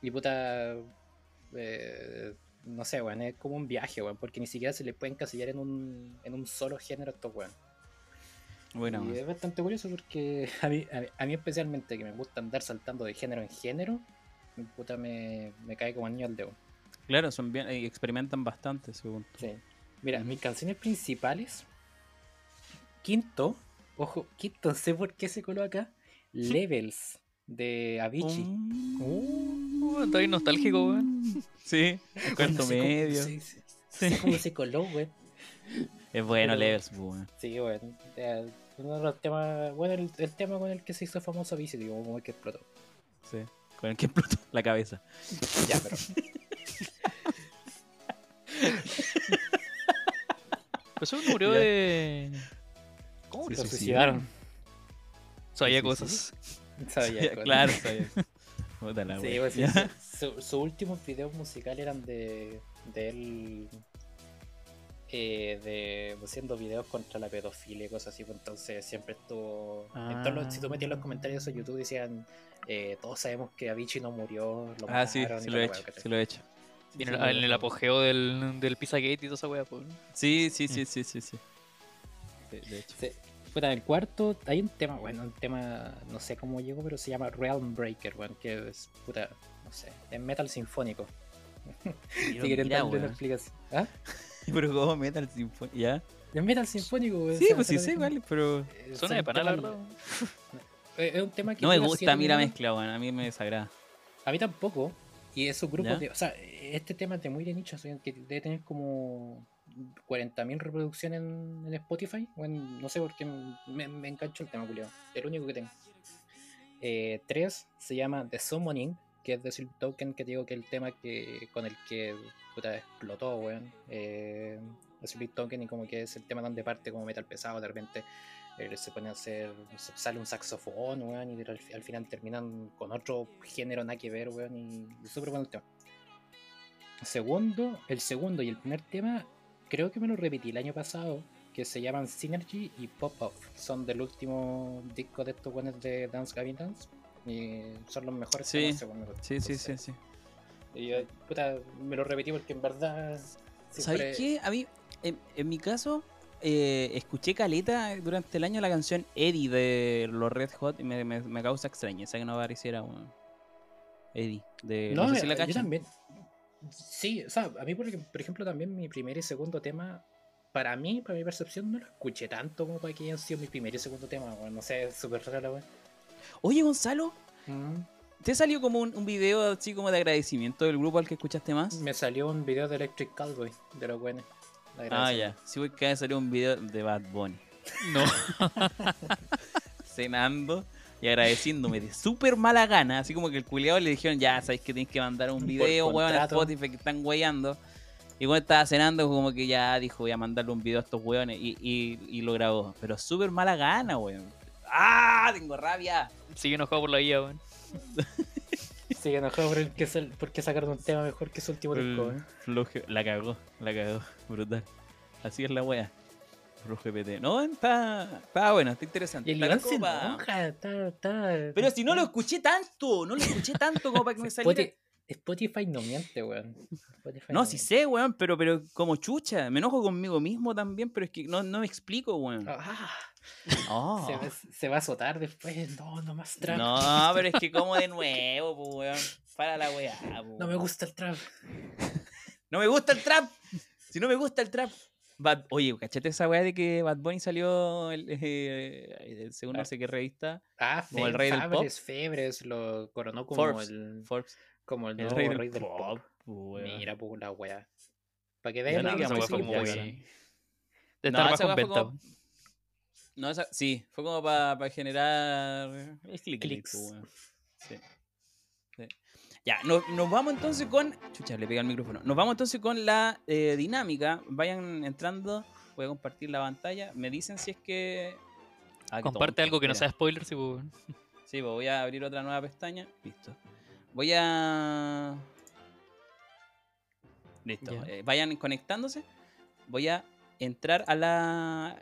y puta, eh, no sé, weón, es como un viaje, weón, porque ni siquiera se les puede encasillar en un, en un solo género a estos weón. Bueno, Y es bastante curioso porque a mí, a, mí- a mí especialmente que me gusta andar saltando de género en género, puta me, me cae como anillo al dedo. claro, son bien, eh, experimentan bastante, según. Sí. Mira, mis canciones principales, quinto, ojo, quinto, no sé por qué se coló acá, Levels de Avicii. Uh, estoy nostálgico, weón. Sí, Weón, cuarto no sé cómo- medio. sí, sí, no sé cómo se coló, güey. Es bueno, Pero- Levels, pues, weón. Sí, bueno, eh, uno de los temas, bueno, el, el tema con el que se hizo famoso Avicii, digo, como el que explotó. Sí. Con el que explotó la cabeza. Ya, pero Pues eso murió Ya. de. ¿Cómo lo se suicidaron. suicidaron. Sabía cosas. Sabía, cosas. claro, sabía. Puta la Sí, pues, su- su- sus últimos videos musicales eran de, de él eh, de haciendo videos contra la pedofilia y cosas así, pues entonces siempre estuvo. en todos los- si tú metías los comentarios de YouTube decían eh, todos sabemos que Avicii no murió, lo Ah, sí, sí lo he hecho, wea, ¿cachai? sí lo he hecho. Y en, Sí, el, en apogeo del, del Pizzagate y toda esa wea, pues. Sí, sí, sí, sí, sí, sí. Sí, de hecho. Sí. Puta, en el cuarto hay un tema, bueno, un tema, no sé cómo llegó, pero se llama Realm Breaker, bueno, que es, puta, no sé, es metal sinfónico. si quieren darle una explicación. ¿Ah? Pero como Metal Symphony, ¿ya? Es metal sinfónico, Sí, pues sí dejo. vale, pero... Eh, Suena de pana, la temas- verdad. eh, Es un tema que No me gusta a mí la mezcla, weón, a mí me desagrada. A mí tampoco. Y esos grupos de. O sea, este tema es de muy de nicho, o sea, que debe tener como 40.000 reproducciones en, en Spotify. Bueno, no sé por qué me, me engancho el tema, culiao. El único que tengo. Eh, tres se llama The Summoning, que es de Silk Token, que digo que el tema que con el que puta, explotó, weón. Eh, Silk Token y como que es el tema donde parte como metal pesado, de repente eh, se pone a hacer, sale un saxofón, weón, y al, al final terminan con otro género nada que ver, weón, y, y súper bueno el tema. Segundo, el segundo y el primer tema, creo que me lo repetí el año pasado, que se llaman Synergy y Pop Off. Son del último disco de estos buenos de Dance Gavin Dance. Y son los mejores Sí, según me- Sí, sí, sí, sí. Y yo, puta, me lo repetí porque en verdad. siempre- ¿Sabes qué? A mí, en, en mi caso, eh, escuché caleta durante el año la canción Eddie de los Red Hot y me, me- me causa extrañeza que no apareciera weón. Eddie. De, no, No, sé si la eh, yo también. Sí, o sea, a mí, por, por ejemplo, también mi primer y segundo tema, para mí, para mi percepción, no lo escuché tanto como para que hayan sido mi primer y segundo tema, weón. No sé, es súper raro weón. Oye, Gonzalo, Mm. ¿te salió como un, un video así como de agradecimiento del grupo al que escuchaste más? Me salió un video de Electric Cowboy, de los buenos. Ah, ya. Sí, porque salió un video de Bad Bunny. No. cenando y agradeciéndome de súper mala gana. Así como que el culiado le dijeron, ya sabéis que tienes que mandar un video, weón, a. Spotify que están weyando. Y cuando estaba cenando, como que ya dijo, voy a mandarle un video a estos weones. Y, y- y lo grabó. Pero súper mala gana, weón. ¡Ah! Tengo rabia. Sigue enojado por la vida, weón. Sí, enojado por el que sal- porque sacaron un tema mejor que su último disco, weón. La cagó, la cagó. Brutal. Así es la wea. Flojo GPT. No, está, está bueno, está interesante. Y el Está Iván como se pa- enoja, está, está- Pero si no lo escuché tanto, no lo escuché tanto como para que me saliera. Spotify no miente, weón. Spotify No, sí miente. sé, weón, pero, pero como chucha. Me enojo conmigo mismo también, pero es que no, no me explico, weón. Ah, Oh. se, va, se va a azotar después. No, no más trap. No, pero es que como de nuevo, pues, weón. Para la weá, po, No me weón. gusta el trap. No me gusta el trap. Si no me gusta el trap. Bad- Oye, cachate esa weá de que Bad Bunny salió el, eh, según no Ah. sé qué revista. Ah, Como el rey del pop. Fabres, Febres lo coronó como Forbes. el, Forbes. Como el, El nuevo rey del, pop. po, weón. Mira, pues la wea. Para que vean no que digamos esa fue muy. De No, estar bajo fue como- No, esa- sí, fue como para generar click, Clics. Sí. Sí. Ya, nos, nos vamos entonces con. Chucha, le pega el micrófono. Nos vamos entonces con la eh, dinámica. Vayan entrando. Voy a compartir la pantalla. Me dicen si es que. Ah, Comparte tonto, algo que no sea spoiler, sí, pues. Sí, pues voy a abrir otra nueva pestaña. Listo. Voy a. Listo. Eh, vayan conectándose. Voy a entrar a la.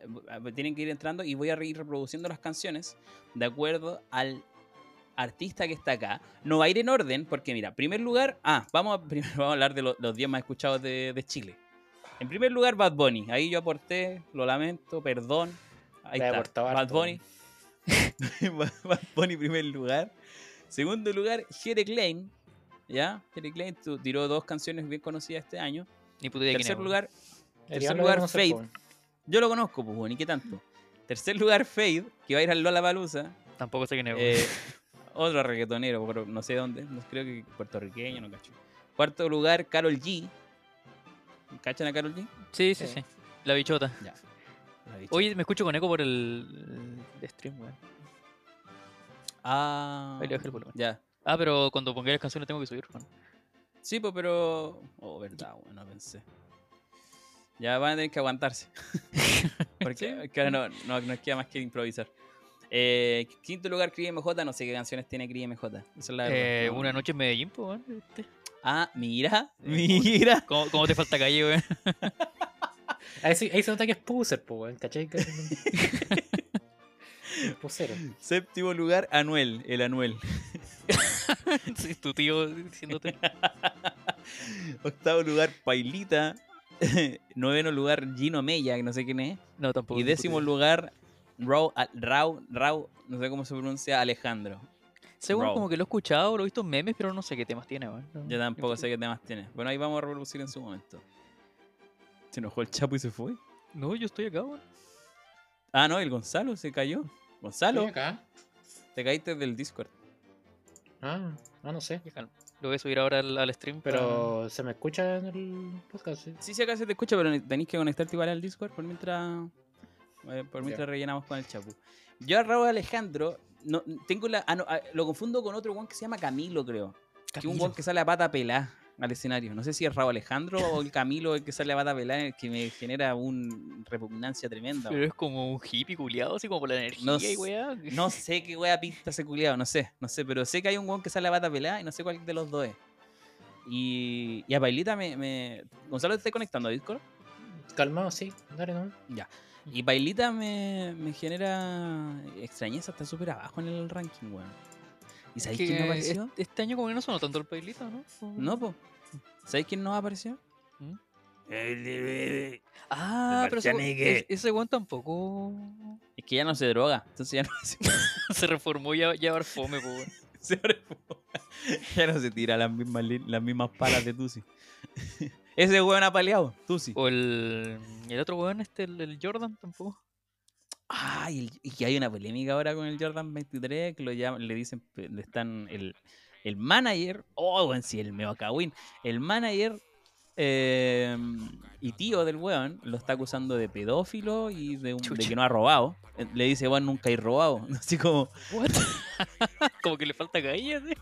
Tienen que ir entrando y voy a ir reproduciendo las canciones de acuerdo al artista que está acá. No va a ir en orden porque, mira, primer lugar. Ah, vamos a, primero vamos a hablar de lo- los 10 más escuchados de, de Chile. En primer lugar, Bad Bunny. Ahí yo aporté, lo lamento, perdón. Ahí está. Bad. Bunny. Bad Bunny primer lugar. Segundo lugar, Jere Klein. ¿Ya? Jere Klein tu- tiró dos canciones bien conocidas este año. Ni puta idea Tercer lugar, Tercer lugar, Fade. yo lo conozco, pues, bueno, ¿y qué tanto? Tercer lugar, Fade, que va a ir al Lollapalooza. Tampoco sé quién es. Eh, otro reggaetonero, pero no sé dónde. No, creo que puertorriqueño, no cacho. Cuarto lugar, Carol G. ¿Cachan a Carol G? Sí, sí, sí. sí. La bichota. Ya. La. Oye, me escucho con eco por el, el stream, weón. Ah. Ahí le bajé el volumen. Ya. Ah, pero cuando ponga las canciones tengo que subir, weón. Sí, pues, pero. Oh, verdad, bueno, pensé. Ya van a tener que aguantarse. Porque que ahora no, no, nos queda más que improvisar. Eh, quinto lugar, Cris MJ. No sé qué canciones tiene Cris MJ. Esa es la verdad. Eh. Una noche en Medellín, pues, weón. ¿viste? Ah, mira. Mira. ¿Cómo, cómo te falta calle, weón? Ahí, se nota que es puser, po, weón, ¿cachai? Séptimo lugar, Anuel. El Anuel. sí, tu tío diciéndote. Octavo lugar, Pailita. Noveno lugar, Gino Mella, que no sé quién es. No, tampoco. Y décimo lugar, Rau, Rau, Rau, no sé cómo se pronuncia, Alejandro. Según Raw. como que lo he escuchado, lo he visto en memes, pero no sé qué temas tiene. No, Yo ni tampoco sé qué temas tiene. Bueno, ahí vamos a reproducir en su momento. Se enojó el Chapo y se fue. No, yo estoy acá, weón. Ah, no, el Gonzalo se cayó. Gonzalo, acá. te caíste del Discord. Ah, ah, no sé. Lo voy a subir ahora al, al stream. para- Pero se me escucha en el podcast, sí. Sí, sí, acá se te escucha, pero tenéis que conectarte igual al Discord por mientras, eh, por mientras rellenamos con el Chapu. Yo a Raúl Alejandro, no, tengo la, ah, no, ah, lo confundo con otro one que se llama Camilo, creo. Que es un Camilo. one que sale a pata pelá al escenario. No sé si es Raúl Alejandro o el Camilo el que sale a pata pelá, el que me genera una repugnancia tremenda. Pero es como un hippie culiado, así como por la energía No y weá. No sé qué wea pinta ese culiado, no sé, no sé, pero sé que hay un weón que sale a pata pelada y no sé cuál de los dos es. Y, y a Bailita me, me- Gonzalo, ¿te estás conectando a Discord? Calmado, sí. Dale, no. Ya. Y Bailita me, me genera extrañeza, está súper abajo en el ranking, weón. ¿Y sabéis quién no apareció? este- Este año como que no sonó tanto el pailito, ¿no? No, po. ¿Sabéis quién no apareció? ¿Mm? El de- Ah, pero ese, ese weón tampoco Es que ya no se droga, entonces ya no se, se reformó ya, ya va a dar fome, po, weón. se reforma. Ya no se tira las mismas, las mismas palas de Tusi. Ese weón ha paleado, Tusi. O el, el otro weón, este, el, el Jordan tampoco. Ah, y, el- y que hay una polémica ahora con el Jordan 23, que lo llaman, le dicen, le están el, el manager, oh, weón, sí, el meo cagüín, el manager eh, y tío del weón lo está acusando de pedófilo y de, un- de que no ha robado. Eh, Le dice, weón, nunca he robado. Así como, What? como que le falta caída, ¿sí?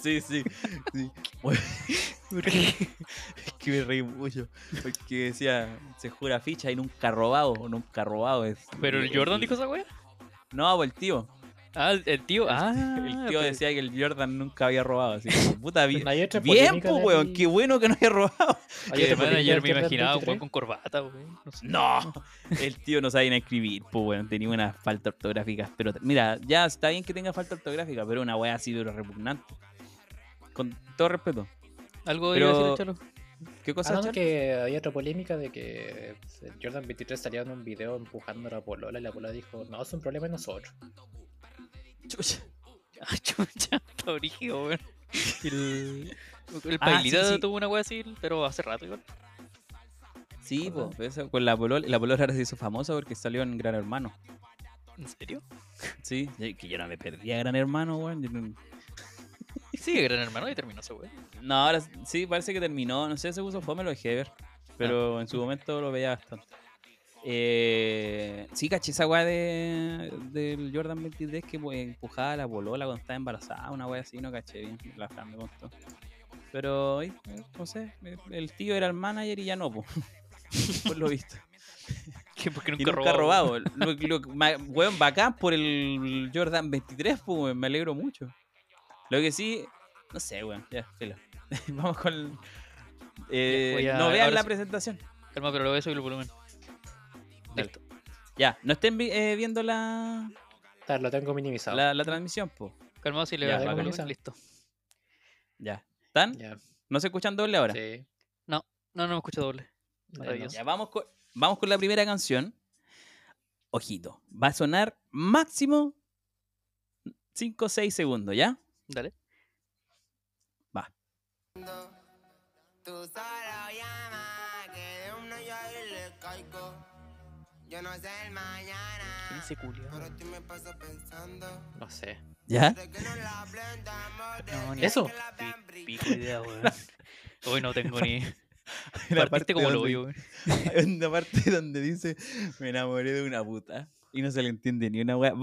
sí, sí, sí. Es que me reí mucho, porque decía, se jura ficha y nunca robado, nunca robado. Es, Pero el Jordan dijo esa weá. No, pues el tío. Ah, el, el tío. Ah, El tío decía que el Jordan nunca había robado. Así como, puta, bien, polémica pues, weón. Qué bueno que no haya robado. que del me imaginaba un 23. weón con corbata, weón. No sé. No, el tío no sabía ni escribir, pues, weón. Tenía una falta ortográfica. Pero mira, ya está bien que tenga falta ortográfica, pero una weá así, pero repugnante. Con todo respeto. Algo Pero- iba a decir Chalo. ¿Qué cosa, Ah, no, que hay otra polémica de que el Jordan 23 salía en un video empujando a la polola y la polola dijo, no, es un problema de nosotros. Chucha. Ah, chucha, está brígido, weón. El, el Ah, Pailita sí, sí. tuvo una wea así, pero hace rato igual. Sí, pues, eso, con la polola. La polola ahora se hizo famosa porque salió en Gran Hermano. ¿En serio? Sí, que yo no me perdí a Gran Hermano, weón. No- Sí, gran hermano y terminó ese weón. No, ahora sí, parece que terminó. No sé, se puso fome, lo dejé de ver. Pero en su momento lo veía bastante. Eh, sí, caché esa weá de, del Jordan 23 que pues, empujaba a la polola cuando estaba embarazada, una weá así, no caché bien. La Fran me contó. Pero, eh, no sé, el tío era el manager y ya no, pues. Por lo visto. Que porque Y nunca, nunca ha robado. robado. Lo- lo- ma- weón, bacán por el Jordan 23, pues, me alegro mucho. Lo que sí, no sé, weón, ya, filo. Vamos con. Eh, a- no vean la presentación. Calma, pero lo voy a subir el volumen. Ya, no estén vi- eh, viendo la, lo tengo minimizado. la, la transmisión, pues. Calmado si le Ya, bacán. volumen. Listo. Ya. ¿Están? Ya, ¿No se escuchan doble ahora? sí. No, no me escucho doble. Maravilloso. Ya, vamos con, vamos con la primera canción. Ojito, va a sonar máximo 5 o 6 segundos, ¿ya? Dale. Tú Yo no sé el mañana, Ese culiao. pero tú me pasas pensando. No sé. ¿Ya? No ni Eso. Pico idea, weón. Hoy no tengo ni. La parte como lo donde- weón. Hay una parte donde dice me enamoré de una puta y no se le entiende ni una wea.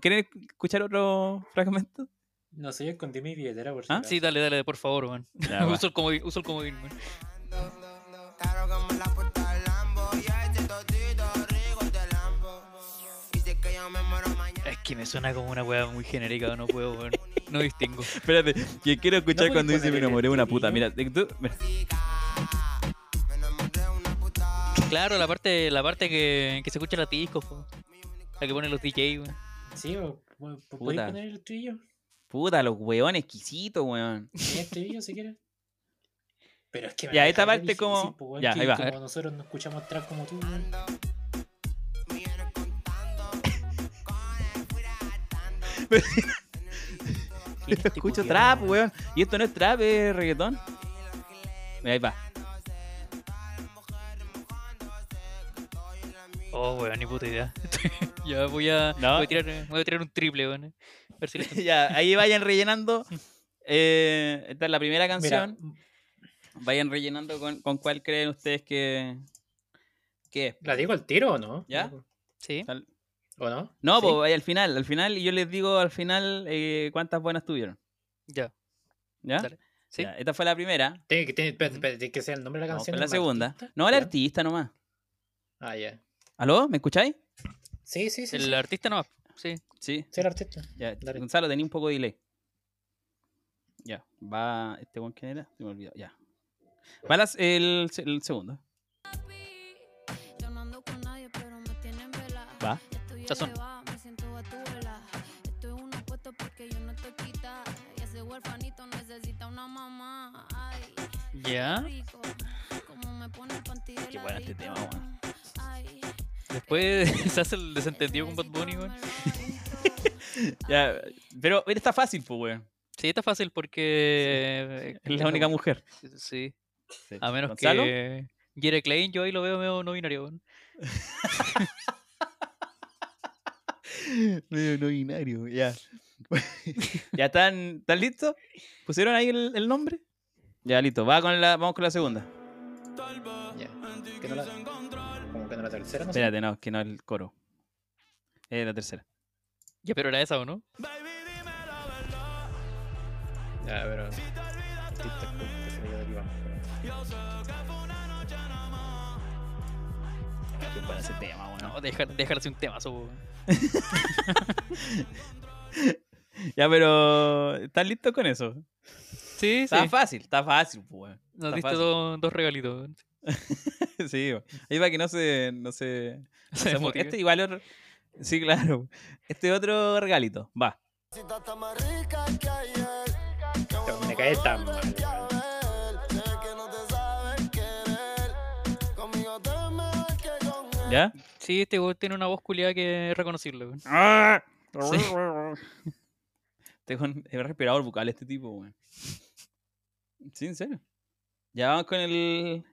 ¿Quieren escuchar otro fragmento? No sé, yo escondí mi billetera por si ¿Ah? Sí, dale, dale, por favor, weón. Uso el comodín, uso el comodín, weón. Que me suena como una weá muy genérica, no puedo, weón. No distingo. Espérate, que quiero escuchar No cuando dice me enamoré de una puta. Mira, tú- mira. Claro, la parte, la parte que, que se escucha la disco, po. La que ponen los DJ, weón. Sí, o, o- ¿podéis Puta. poner el estribillo? Puta, los weones exquisitos, weón. ¿El estribillo si quieres? Pero es que me Ya, va a esta parte difícil, como- po, weón, ya, que ahí va. Como nosotros no escuchamos atrás como tú. weón. Este Escucho trap, weón. Y esto no es trap, es reggaetón. Ahí va. Oh, weón, ni puta idea. ya voy a, No. voy a tirar, voy a tirar un triple, weón. A ver si le ya, ahí vayan rellenando. Eh, esta es la primera Mira, canción. Vayan rellenando con, con cuál creen ustedes que, que es. ¿la digo al tiro o no? ¿Ya? Sí. Tal- ¿O no? No, ¿Sí? pues al final, al final, y yo les digo al final eh, cuántas buenas tuvieron. Ya. ¿Ya? Dale. Sí. Ya, esta fue la primera. Tiene que, tiene, que ser el nombre de la canción. con la ¿el segunda. artista? No, el ¿Ya? artista nomás. Ah, ya. ¿Aló? ¿Me escucháis? Sí, sí, sí. El sí. artista no Sí. Sí. Sí, el artista. Ya, Dale. Gonzalo, tenía un poco de delay. Ya, va. ¿Este buen quién era? Se me olvidó. Ya. Va las- el, el segundo. Yo no ando con nadie, pero me tienen vela. Va. Ya. Qué bueno este tema, Después se hace el desentendido con Bad Bunny, weón. Ya, pero está fácil, pues, weón. Sí, está fácil porque. Es la única mujer. Sí. Sí. A menos ¿Gonzalo? que. Jere Klein, yo ahí lo veo medio no binario, weón. Medio no binario, ya. ¿Ya están, están listos? ¿Pusieron ahí el, el nombre? Ya, listo. Va con la, vamos con la segunda. Ya. Que no la, como que no la tercera, no sé. Espérate, no, que no es el coro. Es la tercera. Ya, pero era esa, ¿o no? Ya, pero. Bueno ese tema, weón. No, dejar, dejarse un weón. Ya, pero. ¿Están listos con eso? Sí, sí. Está fácil, está fácil, pues. Nos está diste fácil. dos, dos regalitos. Sí, ahí va que no se. No se, no Se este igual otro. Sí, claro. Este otro regalito. Va. Pero me cae tan mal. ¿Ya? Sí, este weón tiene una voz culiada que es reconocible, weón. Este con es respirador bucal este tipo, weón. Sí, en serio. Ya vamos con el.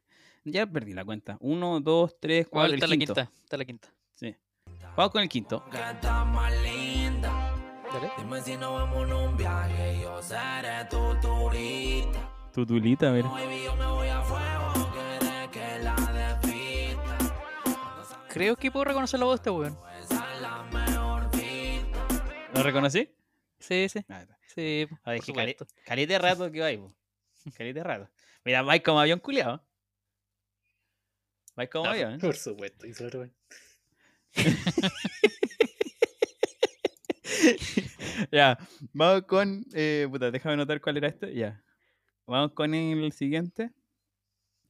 Ya perdí la cuenta. Uno, dos, tres, ¿Cuál cuatro. está El la quinto. quinta? Está la quinta. Sí. Vamos con el quinto. Dale. Dime si nos vamos en un viaje, yo seré tu turista. Tutulita, mira. Baby, yo me voy a Creo que puedo reconocer la voz de este weón. ¿Lo reconocí? Sí, sí. Ah. Sí, A por ver, que cali- de rato que va ahí. Caleta de rato. Mira, vais como avión culiado. Vais como Ah, avión. Por supuesto. Y solo, ya, vamos con. Eh, puta, déjame anotar cuál era este. Ya. Vamos con el siguiente.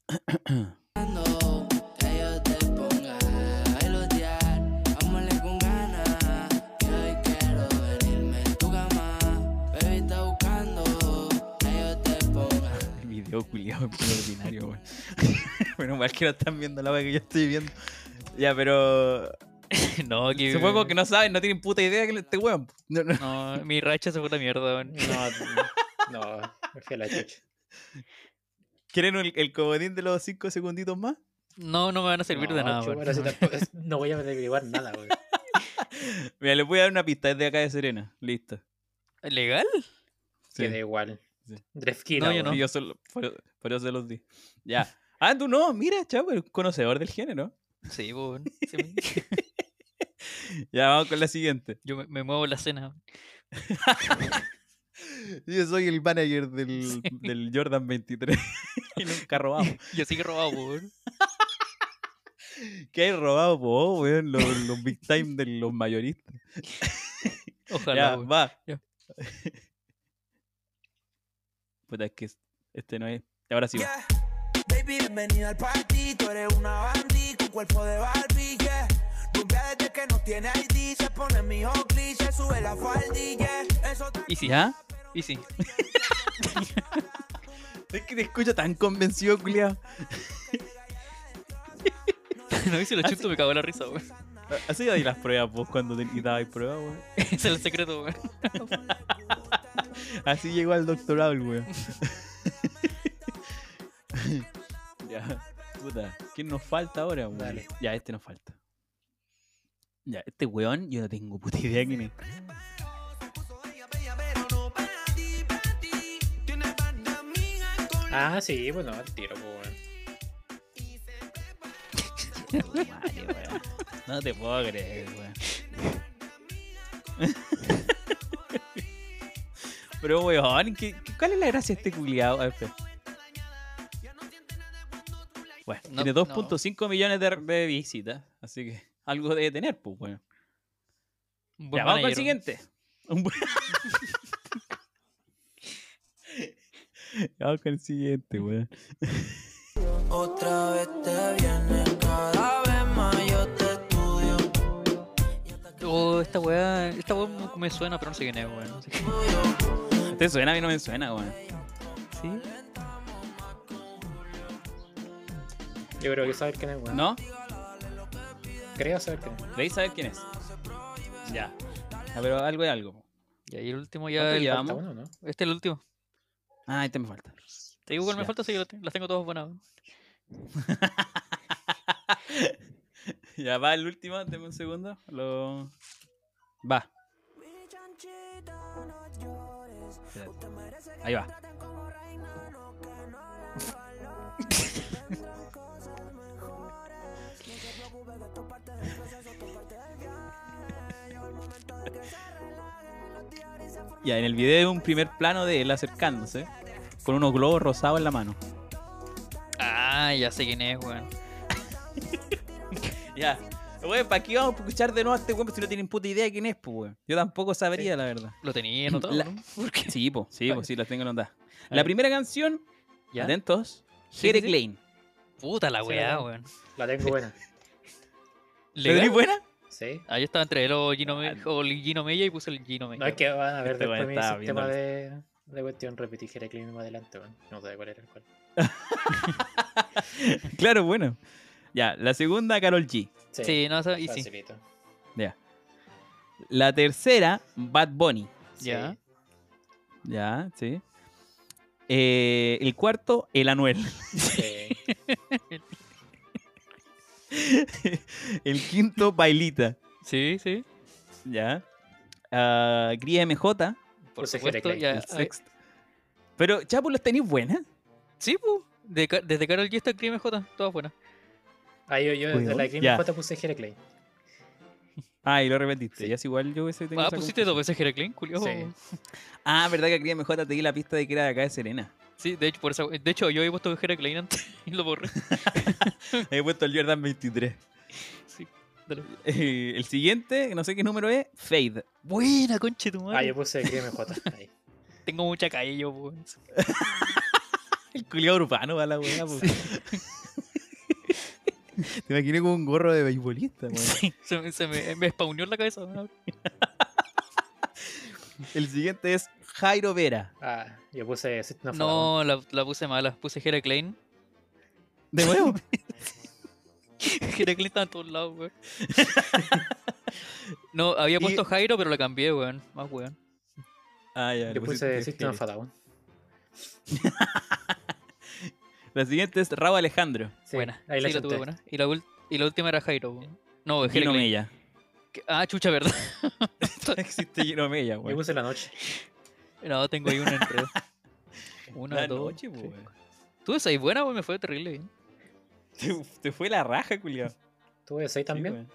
video culiado ordinario, weón. Bueno, mal que no están viendo la weá que yo estoy viendo. Ya, pero. no, que. Supongo que no saben, no tienen puta idea que este weón. No, no. No, mi racha se fue la mierda, weón. No, no, me fui a la chucha. ¿Quieren el, el comodín de los 5 segunditos más? No, no me van a servir de nada, weón. no voy a averiguar nada, weón. Mira, les voy a dar una pista, es de acá de Serena. Listo. ¿Legal? Sí. Que da igual. Sí. Drefkina, No, yo no. Yo solo, por, por eso se los di. Ya. Ah, tú no, mira, chavo, eres conocedor del género. Sí, me- Ya, vamos con la siguiente. Yo me, me muevo la cena. Yo soy el manager del, del Jordan 23 y nunca he robado. Yo sí que he robado, weón. ¿Qué hay robado vos, weón? Los, los big time de los mayoristas. Ojalá, ya, va. Ya. Puta, es que este no es. Ahora sí va. Yeah. Baby, bienvenida al party. Tú eres una bandí con cuerpo de Barbie, yeah. Rubia desde que no tiene ID. Se pone mi Oakley, se sube la faldilla. Eso te Y sí, ¿Ya? y sí. Es que te escucho tan convencido, culiao. no, y si lo chuto me cago en la risa, weón. Así ahí las pruebas vos cuando te quitabas pruebas, weón. Ese es el secreto, weón. Así llegó al doctorado el weón. ya, puta. ¿Quién nos falta ahora, weón? Dale. Ya, este nos falta. Ya, este weón, yo no tengo puta idea quién es. Ah, sí, bueno, al tiro, pues, weón. Vale, weón. No te puedo creer, weón. Pero, weón, ¿qué, qué- cuál es la gracia de este culiado? A ver, espera. Bueno, No, tiene no. 2.5 millones de, de visitas, así que algo debe tener, pues, weón. Un buen Ya, vamos con el siguiente. Un buen- vamos con el siguiente, weón. Otra vez te viene, cada vez más yo te estudio. Oh, esta weá, esta weá me suena, pero no sé quién es, weón. No sé. ¿Te suena? A mí no me suena, weón. ¿Sí? Yo creo que saber quién es, weón. ¿No? Creo saber quién es. ¿Creéis saber quién es? Ya. Ya, pero algo es algo. Y ahí el último ya. ¿Cuánto el- llevamos? Falta uno, ¿no? Este es el último. Ah, este me falta. Te digo cuál me falta, sí, que lo te- las tengo todas buenas. weón. ya va el último, deme un segundo. Lo... Va. Ahí va. Ya, en el video un primer plano de él acercándose con unos globos rosados en la mano. Ah, ya sé quién es, weón. Ya. Weón, ¿para qué vamos a escuchar de nuevo a este weón si no tienen puta idea de quién es, pues, weón? Yo tampoco sabría, la verdad. Lo tenía anotado, La- ¿no? ¿Por qué? Sí, pues, sí, pues, sí, las tengo anotadas. A La primera canción, ¿Ya? atentos, Sí, Jere sí, sí. Klein. Puta la Sí, weá, weón. weón. La tengo buena. ¿Le doy buena? Sí. Ah, yo estaba entre él o Gino, Me- o el Gino Mella y puse el Gino Mella. No es que van a ver Este después mi sistema viendo de, de cuestión. Repetí Jere Klein más adelante, weón. No sé cuál era el cual. Claro, bueno. Ya, la segunda, Carol G. Sí, no, esa- y sí. facilito. Ya. La tercera, Bad Bunny. Sí. Ya. Ya, sí. Eh, el cuarto, el Anuel. Sí. el quinto, Bailita. Sí, sí. Ya. Ah, Cría MJ. Por supuesto. Ya, el ah, sexto. Pero, Chapo, ¿los tenéis buenas? sí, pues. De, Ca- desde Carol G hasta Crime J, todas buenas. Ah, yo, yo desde la Green Ya. J puse Jere Klein. Ah, y lo repetiste. Sí. Ya es igual yo ese tengo Ah, esa pusiste dos veces Jere Klein, culiao. Sí. Ah, verdad que a Cría MJ te di la pista de que era de acá de Serena. Sí, de hecho, por eso, de hecho yo había puesto Jere Klein antes y lo borré. He puesto el Jordan 23. Sí, dale. Eh, el siguiente, no sé qué número es, Fade. Buena, conche tu Ah, madre. yo puse Green J. Ahí. Tengo mucha calle yo, pues. El culiado urbano va la weá, po. Te imaginé con un gorro de beisbolista, weón. Sí, se, me- se me, me spawneó en la cabeza. El siguiente es Jairo Vera. Ah, yo puse System of a Down. No, la, la puse mala. Puse Jere Klein. ¿De nuevo? Jere Klein estaba en todos lados, weón. No, había Y- puesto Jairo, pero la cambié, weón. Más weón. ah, ya. Yo puse System of a Down. La siguiente es Rabo Alejandro. Sí, buena. ahí la sí, tuve buena. Y la, ul- y la última era Jairo. No, Jere Gino. Mella. Que- Ah, chucha, ¿verdad? No existe Gino Mella, Yo weón. puse la noche. No, tengo ahí una enredo. Una, La dos. noche, po, sí. weón. Tú esa ahí buena, weón, me fue terrible bien. Te, te fue la raja, culiado. Tuve 6 también.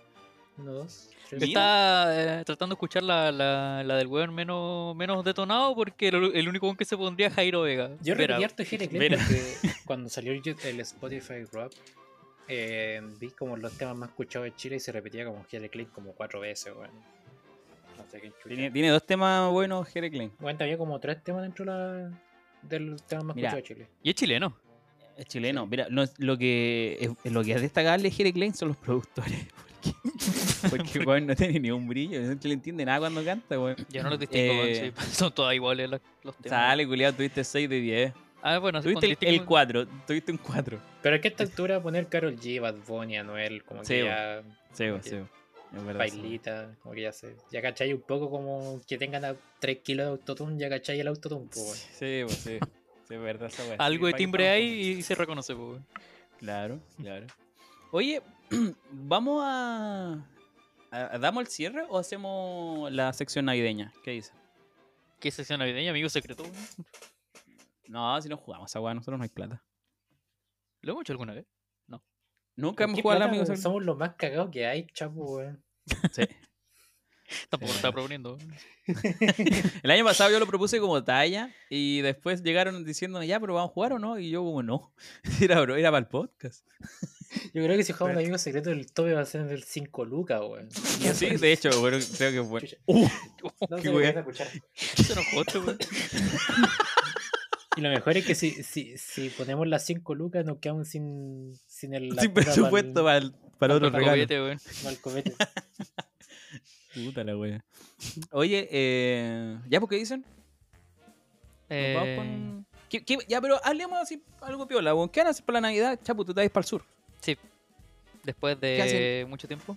Uno, dos, tres. Mira. Está eh, tratando de escuchar la, la, la del weón menos, menos detonado porque el, el único weón que se pondría es Jairo Vega. Yo Vera. porque cuando salió el, Spotify Rock eh, vi como los temas más escuchados de Chile y se repetía como Jere Klein como cuatro veces, weón. No sé qué. Tiene, tiene dos temas buenos, Jere Klein. Bueno, había como tres temas dentro de la, del tema más Mira. escuchado de Chile. Y es chileno. Es chileno. Mira, no, lo que es, lo que es destacable de Jere Klein son los productores. Porque, weón, no tiene ni un brillo. No se le entiende nada cuando canta, weón. Yo no los distingo, weón, Eh, sí, Son todas iguales los temas. Sale, culiado, tuviste 6 de 10. Ah, bueno, sí, Tuviste con el, el 4. Tuviste un 4. Pero es que a esta altura poner Carol G, Bad Bunny, Anuel, como Sí, que ya Sí, Ok. sí. Es verdad. sí. bailita, como que ya sé. Ya cachai un poco como que tengan a 3 kilos de autotune, ya cachai el autotune, pues, weón. Sí, pues sí. Sí, es verdad esa weá. Algo Sí, de timbre hay y se reconoce, pues, weón. Claro, claro. Oye, ¿vamos a- ¿Damos el cierre o hacemos la sección navideña? ¿Qué dice? ¿Qué sesión navideña, amigo secreto? weón? No, si no jugamos a weá, nosotros no hay plata. ¿Lo hemos hecho alguna vez? Nunca hemos ¿Qué jugado al amigo secreto. Somos los más cagados que hay, chapo, weón. Sí. Tampoco Sí. lo estaba proponiendo. weón. El año pasado yo lo propuse como talla y después llegaron diciendo, ya, pero vamos a jugar o no. Y yo, como no. Era, bro, era para el podcast. Yo creo que si jugamos al amigo secreto, el tope va a ser del 5 lucas, weón. Sí, de hecho, bueno, creo que fue. Chucha. Uh, No qué escuchar. Se enojó weón. Y lo mejor es que si, si, si ponemos las 5 lucas, nos quedamos sin, sin el. sin presupuesto pa'l- para, el, para otro El regalo. weón. pa'l copete. Puta la wea. Oye, eh, ¿ya por qué dicen? Nos vamos Eh, con- ¿Qué- qué- Ya, pero hablemos así algo piola, weón. ¿Qué van a hacer para la Navidad? Chapu, tú te vas para el sur. Sí. Después ¿Qué de mucho tiempo.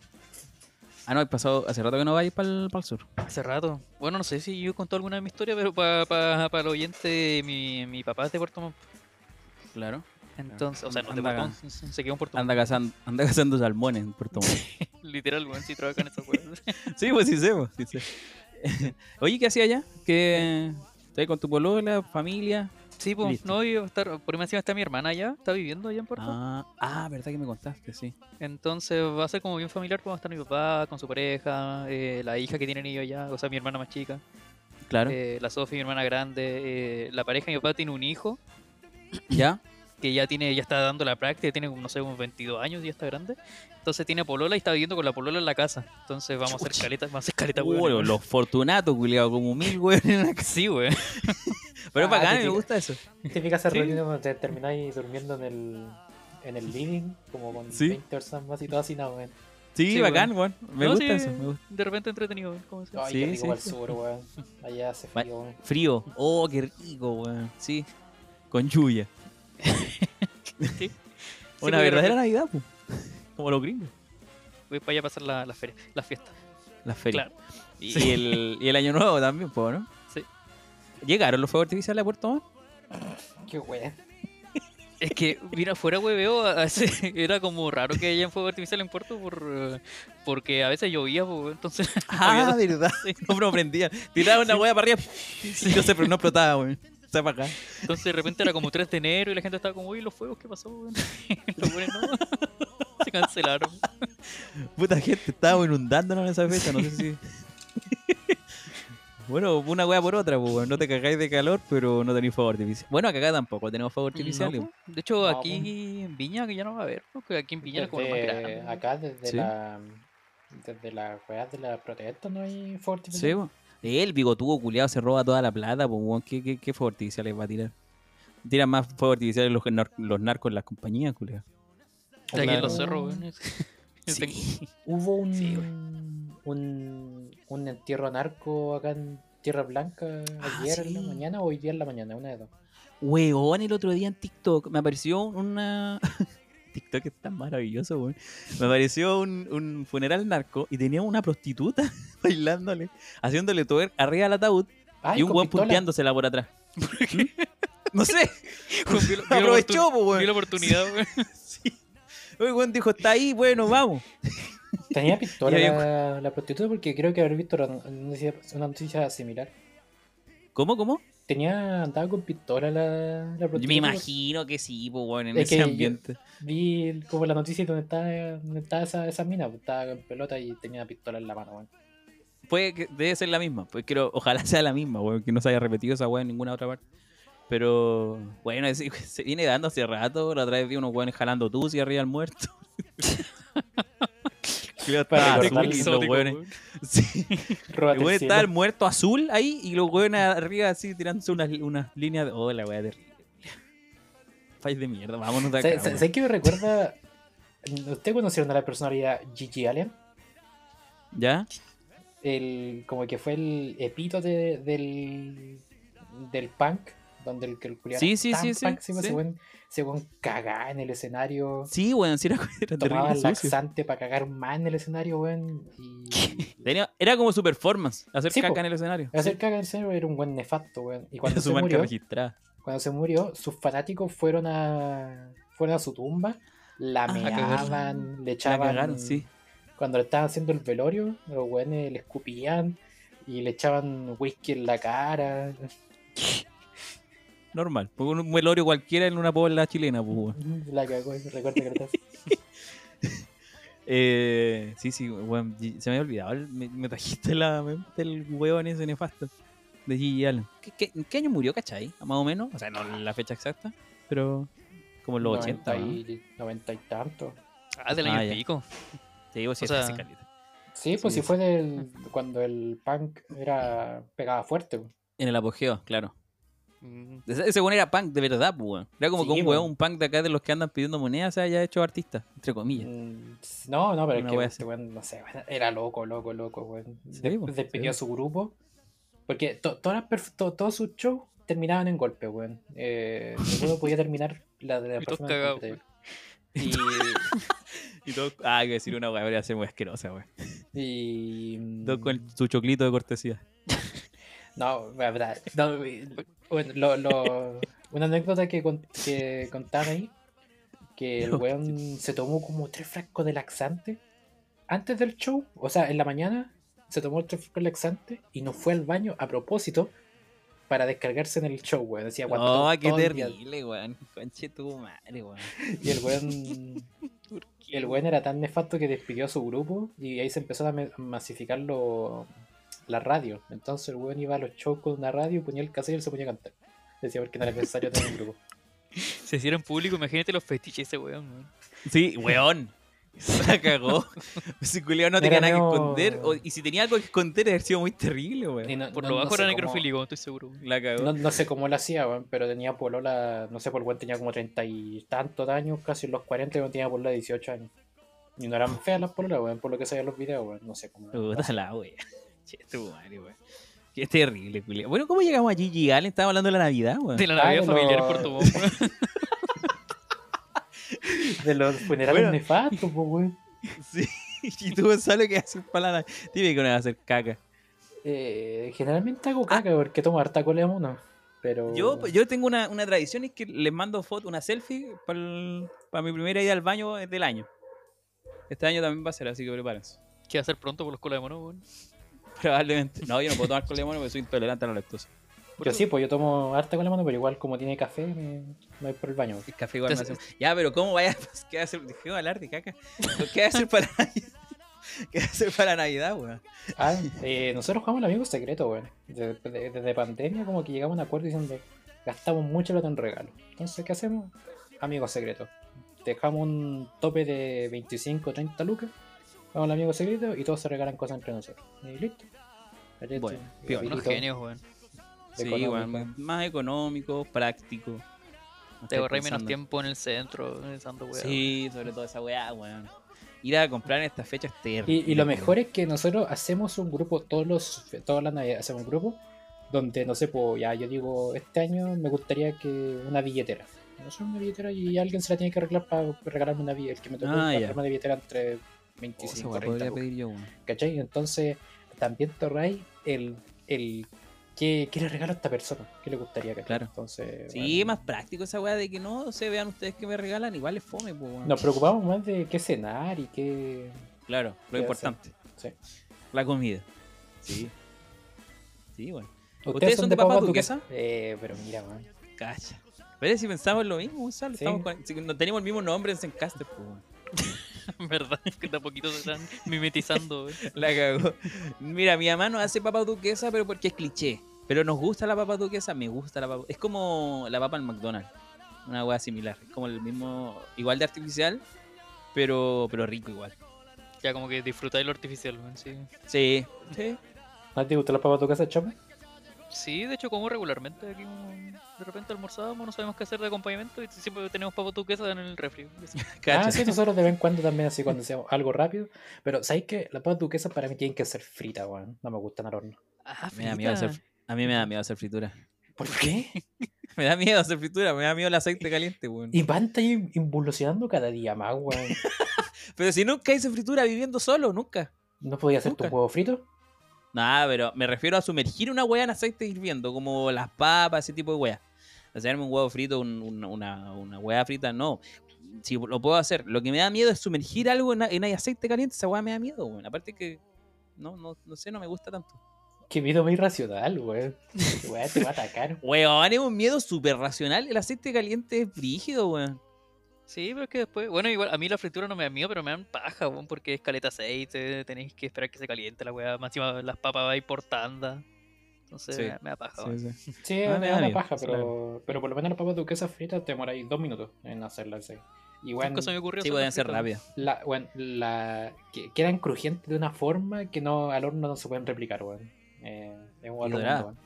Ah, no, he pasado hace rato que no vais para el, sur. Hace rato. Bueno, no sé si yo he contado alguna de mi historia, pero para pa, pa el oyente, mi, mi papá es de Puerto Montt. Claro. Entonces, o sea, no Anda Puerto acá. Montt, se quedó en Puerto Anda Montt. cazando, anda cazando salmones en Puerto Montt. Literal, weón, sí trabaja en esa sí, pues sí sé, pues, sí sé. Oye, ¿qué hacía allá? ¿Qué... ¿Estás con tu polola, familia? Sí, pues, Listo. no, iba a estar, por encima está mi hermana allá, está viviendo allá en Puerto. Ah, ah, verdad que me contaste, sí. Entonces va a ser como bien familiar, como va a estar mi papá con su pareja, eh, la hija que tienen ellos allá, o sea, mi hermana más chica, Claro. eh, la Sofía, mi hermana grande, eh, la pareja de mi papá tiene un hijo ¿Ya? que ya tiene, ya está dando la práctica, tiene no sé, unos 22 años y ya está grande. Entonces tiene polola y está viviendo con la polola en la casa. Entonces vamos a hacer caleta, vamos a hacer caleta, weón. los fortunatos, culiado, como mil casa. Sí, weón. Pero es Ah, bacán, me gusta eso. Típica esa Sí. reunión donde termináis durmiendo en el, en el living, como con Sí. 20 personas más y todo así, no, weón. Sí, Sí, bacán, weón. Me No, gusta sí, eso, me gusta. De repente entretenido, weón. ¿Cómo se Ay, Sí, qué rico sí, al sur, weón. Allá hace frío, weón. Frío. Oh, qué rico, weón. Sí. Con lluvia. Sí. Una verdadera Navidad, pues. Como los gringos. Voy para allá a pasar la, la feria, la fiesta. Las ferias. Claro. Y, y el, y el año nuevo también, pues, ¿no? Sí. ¿Llegaron los fuegos artificiales a Puerto Montt? Qué weón. Es que, mira, fuera hueveo, era como raro que haya fuego artificial en Puerto por, porque a veces llovía, pues, entonces Ah, había- verdad. No, no prendía. Tiraba una hueá para arriba y no se no explotaba. Se para acá. entonces de repente era como 3 de enero y la gente estaba como, uy, los fuegos, ¿qué pasó? weón?" Los buenos no. Se cancelaron. Puta gente, estábamos inundándonos en esa fecha, no sé si. Bueno, una weá por otra, pues, no te cagáis de calor, pero no tenéis fuego artificial. Bueno, acá tampoco tenemos fuego artificial. No, po. de hecho, No, aquí en Viña, que ya no va a haber, porque aquí en Viña era como lo más grande. acá, desde Sí. la. Desde las weas de la protesta no hay fuego Sí, artificial. weón. El bigotudo culiado se roba toda la plata, pues. ¿Qué, qué, qué fuego artificiales va a tirar? Tiran más fuego artificiales los, los narcos en las compañías, culiado. De aquí en los cerros, weón. Sí. Hubo un, Sí, un, un entierro narco acá en Tierra Blanca Ah, ayer en la mañana o hoy día en la mañana, una de dos. Weón, el otro día en TikTok me apareció una. TikTok es tan maravilloso, weón. Me apareció un, un funeral narco y tenía una prostituta bailándole, haciéndole twerk arriba del ataúd Ay, y un weón punteándosela por atrás. No sé, aprovechó, po, weón. vio la oportunidad, weón. El weón dijo, está ahí, bueno, vamos. Tenía pistola ahí- la, la prostituta porque creo que haber visto una noticia, similar. ¿Cómo, cómo? Tenía, andaba con pistola la, la prostituta. Yo me imagino que sí, pues, weón, en Es ese ambiente. Vi como la noticia donde estaba, donde estaba esa, esa mina, pues, estaba con pelota y tenía pistola en la mano, weón. Puede que debe ser la misma, pues quiero, ojalá sea la misma, weón, que no se haya repetido esa weá en ninguna otra parte. Pero, bueno, es- se viene dando hace rato, la otra vez vi unos weones jalando tus y arriba al muerto. Para los Exótico, weón. Sí, el estaba el muerto azul ahí y los weones arriba así tirándose unas, unas líneas de... Oh, la weá terrible. País de mierda, vámonos de acá. ¿Sabes weón. sabes qué me recuerda? ¿Ustedes conocieron a la personalidad Gigi Allen? ¿Ya? El, como que fue el epítote del, del punk, donde el que el culiao Sí, sí, sí, sí, sí. weón cagaba en el escenario, Sí, weón, sí era, era tomaba terrible laxante para cagar más en el escenario, weón, y Tenía- era como su performance, hacer Sí, caca po. en el escenario. hacer cagar en el escenario era un buen nefasto, weón. Y cuando Era se marca murió, registrada. cuando se murió, sus fanáticos fueron a fueron a su tumba, la Ah, meaban, le La echaban cagaron, sí. cuando le estaban haciendo el velorio, los weones le escupían y le echaban whisky en la cara. Normal. Porque un velorio cualquiera en una pobla chilena, pues. La cagó, recuerda así. Eh, sí, sí. G- Se me había olvidado. Me, me trajiste la mente el weón ese nefasto de Gigi Allen. ¿Qué, qué, en qué año murió, cachai? Más o menos. O sea, no la fecha exacta, pero como en los 80. 90 ¿no? y, 90 y tanto. Ah, del Ah, año ya. y pico. Sí, pues sí, O sea. Sí, pues Sí, sí, sí. fue del, cuando el punk era pegaba fuerte. pues. En el apogeo, claro. Mm, Ese, weón era punk de verdad, pues, weón. Era como Sí, que un po. weón, un punk de acá de los que andan pidiendo monedas se haya hecho artista, entre comillas. Mm, No, no, pero es Una que wea este weón, no sé, weón, era loco, loco, loco, weón. Sí, De- po, despidió sí. su grupo. Porque to- todas to- todos sus shows terminaban en golpe, weón. Eh, ninguno podía terminar la de la Y cagados, golpe. Y todo. Ah, iba a decir una weá, voy a ser muy asquerosa, weón. Y. y Todo con su choclito de cortesía. No, la verdad. No, bueno, lo, lo- una anécdota que, con- que contaban ahí, que el weón se tomó como tres frascos de laxante antes del show, o sea, en la mañana se tomó tres frascos de laxante y no fue al baño a propósito para descargarse en el show, weón. Decía, No, qué terrible, weón. Conche tu madre, weón. Y el weón, el weón era tan nefasto que despidió a su grupo y ahí se empezó a masificar lo- la radio. Entonces el weón iba a los shows con una radio, ponía el cassette y él se ponía a cantar. Decía porque no era necesario tener un grupo. Se hicieron público, imagínate los fetiches de ese weón. weón. Sí, weón. Se la cagó. Ese culiao no tenía Era nada que esconder. o- y si tenía algo que esconder, habría sido muy terrible, weón. no- Por no- lo bajo era cómo- necrofílico, estoy seguro. weón. La cagó. No, no sé cómo lo hacía, weón, pero tenía polola, no sé, por el weón tenía como treinta y tantos años, casi los 40, y weón tenía polola de 18 años. Y no eran feas las pololas, weón, por lo que en los videos, weón, no sé cómo. Puta la wea. Che, tu madre, weón. Qué terrible, culiao. Bueno, ¿cómo llegamos a Gigi Allen? Estábamos hablando de la Navidad, weón. De la Ah, Navidad de familiar por tu voz, weón. De los funerales Bueno. nefastos, weón. Sí. Y tú, Gonzalo, ¿qué haces para la Navidad? Dime que no vas a hacer caca. Eh, generalmente hago caca porque tomo harta cola de mono. Pero. Ah. Yo, yo tengo una, una tradición y es que les mando foto, una selfie para, mi primera ida al baño del año. Este año también va a ser, así que prepárense. ¿Qué va a hacer pronto por los colas de mono, weón? Probablemente. No, yo no puedo tomar con limón porque soy intolerante a la lactosa. Yo sí, pues yo tomo harta con la mano, pero igual como tiene café, me, me voy por el baño. El café igual me hace... Entonces- Ya, pero ¿cómo vaya? Pues, ¿Qué va a hacer? Dejé de hablar de caca. ¿Qué va a hacer para Navidad? ¿Qué va a hacer para Navidad, weón? Ah, eh, nosotros jugamos el amigo secreto, weón. Desde, de- desde pandemia, como que llegamos a un acuerdo diciendo gastamos mucho plata en regalo. Entonces, ¿qué hacemos? Amigo secreto. Dejamos un tope de 25 o 30 lucas. Vamos al amigo secreto y todos se regalan cosas entre nosotros. Y listo. Bueno. Unos genios, weón. Sí, weón. Más económico, práctico. No Te ahorré menos tiempo en el centro, pensando, weón. Sí, sobre todo esa weá, weón. Ir a comprar en estas fechas es terrible. Y, y lo mejor es que nosotros hacemos un grupo, todos los, todas las navidades hacemos un grupo donde, no sé, pues ya yo digo, este año me gustaría que una billetera. No sé, una billetera y alguien se la tiene que arreglar para regalarme una billetera. El que me tocó Ah, comprarme una billetera entre 25 weá 30 podría lucas, pedir yo, weón. ¿Cachai? Entonces, también ahorráis el, el ¿qué, qué le regalo a esta persona, qué le gustaría que Claro. Entonces, Sí, bueno, más práctico esa weá de que no se vean ustedes que me regalan, igual es fome, pues, weón. Nos preocupamos más de qué cenar y qué. Claro, lo ¿Qué importante. Sí. La comida. Sí. Sí, bueno. ¿Ustedes, ¿Ustedes son de papa duquesa? Eh, pero mira, man. Cacha. Pero si pensamos lo mismo, Gonzalo. Sí. Estamos con- si no tenemos el mismo nombre en Zencaster, pues. ¿Verdad? Que de a poquito se están mimetizando. La cagó. Mira, mi mamá no hace papa duquesa, pero porque es cliché. Pero nos gusta la papa duquesa, me gusta la papa. Es como la papa en McDonald's. Una weá similar. Es como el mismo. Igual de artificial, pero, pero rico igual. Ya como que disfrutáis lo artificial, sí. Sí. Sí. ¿No te gusta la papa duquesa, chapa? Sí, de hecho como regularmente aquí de repente almorzábamos, no sabemos qué hacer de acompañamiento y siempre tenemos papa duquesa en el refri. Ah, sí, nosotros de vez en cuando también así cuando hacemos algo rápido. Pero ¿sabes qué? La papa duquesa para mí tienen que ser frita, weón. No me gustan al horno. Ah, Me da miedo hacer, a mí me da miedo hacer fritura. ¿Por qué? Me da miedo hacer fritura, me da miedo el aceite caliente, weón. Y van involucionando cada día más, weón. Pero si nunca hice fritura viviendo solo, nunca. ¿No podía hacer tu huevo frito? Nada, pero me refiero a sumergir una hueá en aceite hirviendo, como las papas, ese tipo de hueá. Hacerme un huevo frito, un- un- una, una hueá frita, no. Si lo puedo hacer. Lo que me da miedo es sumergir algo en, en aceite caliente, esa hueá me da miedo, weón. Aparte que, no, no, no sé, no me gusta tanto. Qué miedo muy irracional, weón. Weón, te va a atacar. Weón, es un miedo súper racional. El aceite caliente es brígido, weón. Sí, pero es que después, bueno, igual a mí la fritura no me da miedo, pero me dan paja, weón, porque es caleta aceite, tenéis que esperar que se caliente la weá, más encima las papas va a ir por tanda. Entonces Sí. me, da paja, weón. Sí, Ah, me da da paja, sí, pero, pero por lo menos la papa duquesa frita te demoráis dos minutos en hacerla. Sí. Y bueno, se me ocurrió Sí, pueden ser rápidas. la, bueno, la, que, quedan crujientes de una forma que no al horno no se pueden replicar, weón. Eh, es un weón.